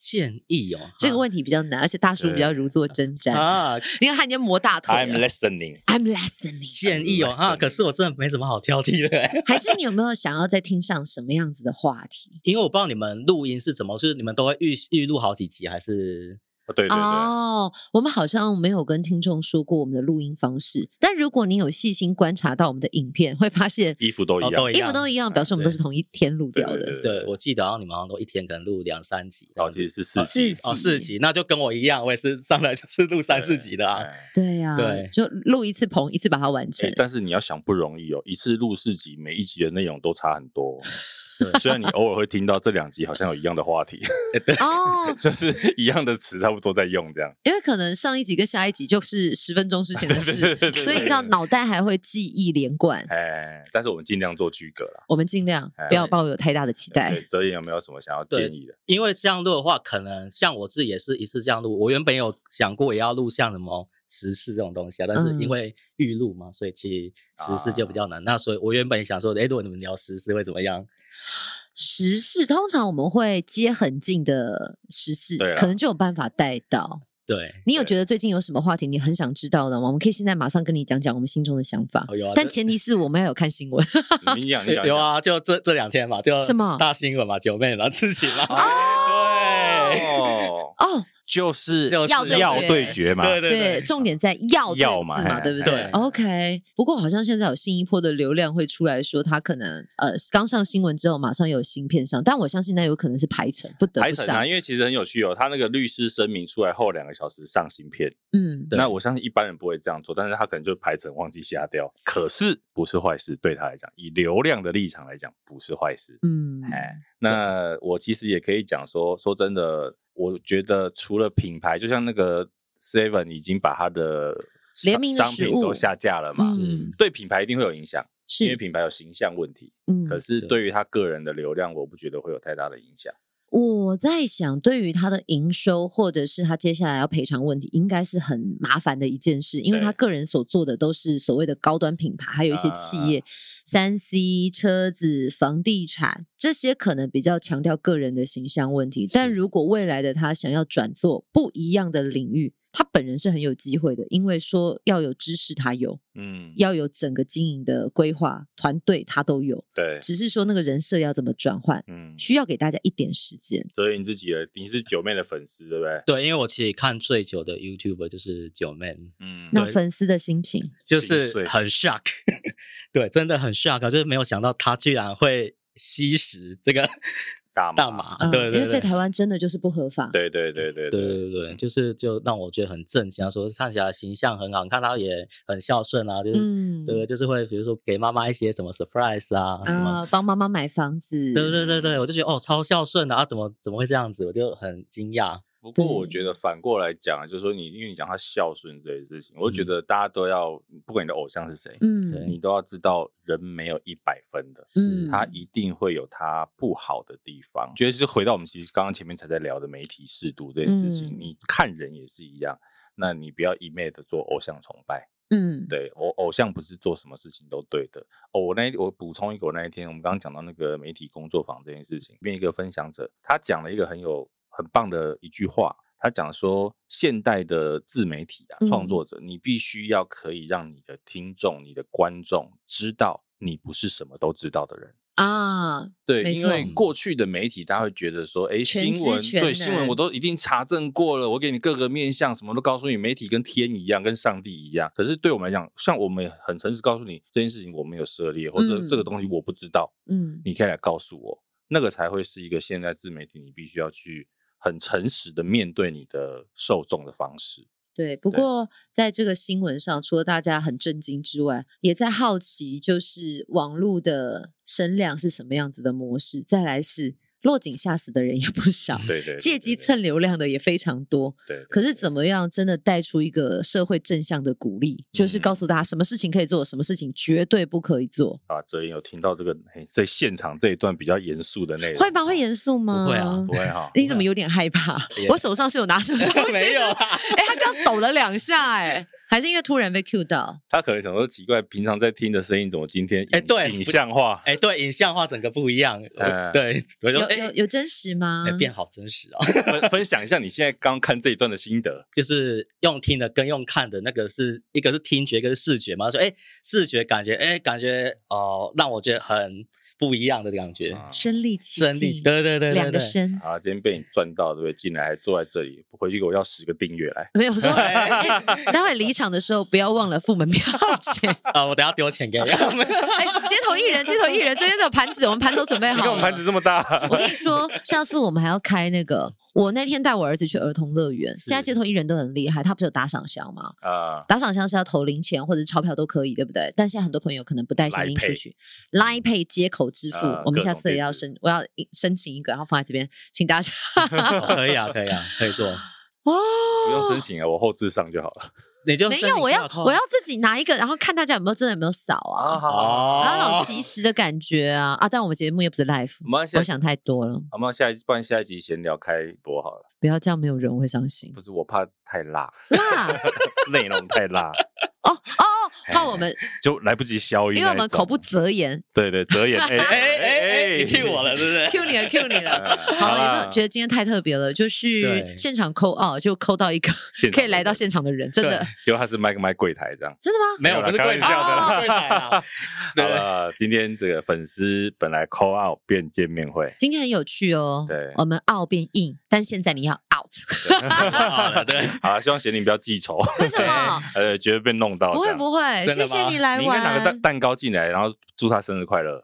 建议哦，这个问题比较难，而且大叔比较如坐针毡啊。你看他已经磨大腿。I'm listening. I'm listening. 建议哦啊，可是我真的没什么好挑剔的。<laughs> 还是你有没有想要再听上什么样子的话题？<laughs> 因为我不知道你们录音是怎么，就是你们都会预预录好几集，还是？对对对哦，我们好像没有跟听众说过我们的录音方式。但如果你有细心观察到我们的影片，会发现衣服都一样，衣服都一样，表示我们都是同一天录掉的。对，我记得，然后你们好像都一天可能录两三集，然后其实是四集哦，四集，那就跟我一样，我也是上来就是录三四集的啊。对呀，对，就录一次棚，一次把它完成。但是你要想不容易哦，一次录四集，每一集的内容都差很多。对，虽然你偶尔会听到这两集好像有一样的话题，<laughs> 哦，就是一样的词差不多在用这样。<laughs> 因为可能上一集跟下一集就是十分钟之前的事，所以你知道脑袋还会记忆连贯。哎，但是我们尽量做区隔了，我们尽量不要抱有太大的期待。哲言有没有什么想要建议的？因为这样录的话，可能像我自己也是一次这样录。我原本有想过也要录像什么时事这种东西啊，但是因为预录嘛，所以其实时事就比较难。那所以我原本想说，哎，如果你们聊时事会怎么样？时事通常我们会接很近的时事，啦可能就有办法带到。对，你有觉得最近有什么话题你很想知道的吗？我们可以现在马上跟你讲讲我们心中的想法。哦有啊、但前提是我们要有看新闻。<laughs> 你讲，你讲，有啊，就这这两天嘛，就什么大新闻嘛，九妹嘛，自己嘛。哦，对，哦。就是要要对决嘛，对对对，重点在要要嘛，对不对？OK。不过好像现在有新一波的流量会出来说，他可能呃刚上新闻之后马上有新片上，但我相信那有可能是排程，不得不上。排程啊，因为其实很有趣哦，他那个律师声明出来后两个小时上新片，嗯，那我相信一般人不会这样做，但是他可能就排程忘记下掉。可是不是坏事，对他来讲，以流量的立场来讲，不是坏事。嗯，哎，那我其实也可以讲说，说真的。我觉得除了品牌，就像那个 Seven 已经把它的联名商品都下架了嘛，嗯，对品牌一定会有影响，是因为品牌有形象问题。嗯，可是对于他个人的流量，我不觉得会有太大的影响。我在想，对于他的营收或者是他接下来要赔偿问题，应该是很麻烦的一件事，因为他个人所做的都是所谓的高端品牌，还有一些企业，三 C、车子、房地产这些可能比较强调个人的形象问题。但如果未来的他想要转做不一样的领域，他本人是很有机会的，因为说要有知识，他有，嗯，要有整个经营的规划团队，他都有，对，只是说那个人设要怎么转换，嗯，需要给大家一点时间。所以你自己的，你是九妹的粉丝，对不对？对，因为我其实看最久的 YouTuber 就是九妹，嗯，那粉丝的心情就是很 shock，<laughs> 对，真的很 shock，就是没有想到他居然会吸食这个。大麻，大麻，嗯，对，对，对，因为在台湾真的就是不合法。对对对对对对对，对，就是就让我觉得很震惊。他说看起来形象很好，你看他也很孝顺啊，就是、嗯、对，就是会比如说给妈妈一些什么 surprise 啊，什么帮妈妈买房子。对对对对，我就觉得哦，超孝顺的啊，怎么怎么会这样子？我就很惊讶。不过我觉得反过来讲，就是说你因为你讲他孝顺这件事情，我觉得大家都要，不管你的偶像是谁，嗯，你都要知道人没有一百分的，是他一定会有他不好的地方。觉得是回到我们其实刚刚前面才在聊的媒体识读这件事情，你看人也是一样，那你不要一昧的做偶像崇拜，嗯，对，我偶像不是做什么事情都对的。哦，我那我补充一个，我那一天我们刚刚讲到那个媒体工作坊这件事情，里面一个分享者他讲了一个很有。很棒的一句话，他讲说，现代的自媒体啊，创作者，你必须要可以让你的听众、你的观众知道，你不是什么都知道的人啊。对，因为过去的媒体，大家会觉得说，哎，新闻对新闻我都一定查证过了，我给你各个面向，什么都告诉你，媒体跟天一样，跟上帝一样。可是对我们来讲，像我们很诚实告诉你这件事情，我没有涉猎，或者这个东西我不知道，嗯，你可以来告诉我，那个才会是一个现在自媒体你必须要去。很诚实的面对你的受众的方式。对，不过在这个新闻上，除了大家很震惊之外，也在好奇，就是网络的声量是什么样子的模式。再来是。落井下石的人也不少，对对，借机蹭流量的也非常多，对。可是怎么样真的带出一个社会正向的鼓励，就是告诉大家什么事情可以做，什么事情绝对不可以做。啊，哲言有听到这个在现场这一段比较严肃的内容，会吗？会严肃吗？不会啊，不会哈。你怎么有点害怕？我手上是有拿什么东西？没有啊。哎，他刚抖了两下，哎。还是因为突然被 cue 到，他可能想说奇怪，平常在听的声音怎么今天哎对影像化哎对影像化整个不一样，嗯、对有有有真实吗？哎变好真实哦，分分享一下你现在刚看这一段的心得，<laughs> 就是用听的跟用看的那个是一个是听觉，一个是视觉嘛，说哎视觉感觉哎感觉哦、呃、让我觉得很。不一样的感觉，身临其境，对对对，两个身啊，今天被你赚到，对不对？进来还坐在这里，回去给我要十个订阅来。没有说，<laughs> 待会离场的时候不要忘了付门票钱 <laughs> 啊！我等下丢钱给你。<laughs> 哎，街头艺人，街头艺人，这边有盘子，我们盘都准备好了。你看我们盘子这么大。我跟你说，上次我们还要开那个。我那天带我儿子去儿童乐园，现在街头艺人都很厉害，他不是有打赏箱吗？啊，打赏箱是要投零钱或者钞票都可以，对不对？但现在很多朋友可能不带现金出去，Line Pay 接口支付，我们下次也要申，我要申请一个，然后放在这边，请大家。<laughs> 可以啊，可以啊，可以做。<laughs> 哦，不用申请啊，我后置上就好了。你就没有，我要我要自己拿一个，然后看大家有没有真的有没有扫啊，哦，然后那种即时的感觉啊啊！但我们节目又不是 live，我想太多了。我们下一不然下一集闲聊开播好了，不要这样，没有人会相信。不是我怕太辣，<laughs> 辣内容太辣。哦哦，怕我们就来不及消音，因为我们口不择言。对对，择言。<laughs> 哎哎哎你 Q 我了，对不对？Q 你了，Q 你了。好了，有没有觉得今天太特别了？就是现场扣哦，就扣到一个可以来到现场的人，真的。结果他是卖卖柜台这样。真的吗？没有，不是开玩笑的。<laughs> <laughs> 好了，今天这个粉丝本来 call out 变见面会，今天很有趣哦。对，我们 out 变 in，但现在你要了，对，<laughs> 好了，希望贤玲不要记仇。为什么？<laughs> 呃，觉得被弄到。不会不会，谢谢你来玩。你应该拿个蛋蛋糕进来，然后祝他生日快乐。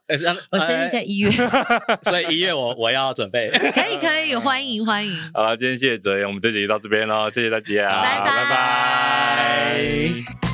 我生日在一月，<laughs> 所以一月我我要准备。可以可以，欢迎欢迎。好了，今天谢谢哲言，我们这集就到这边喽，谢谢大家，拜拜拜拜。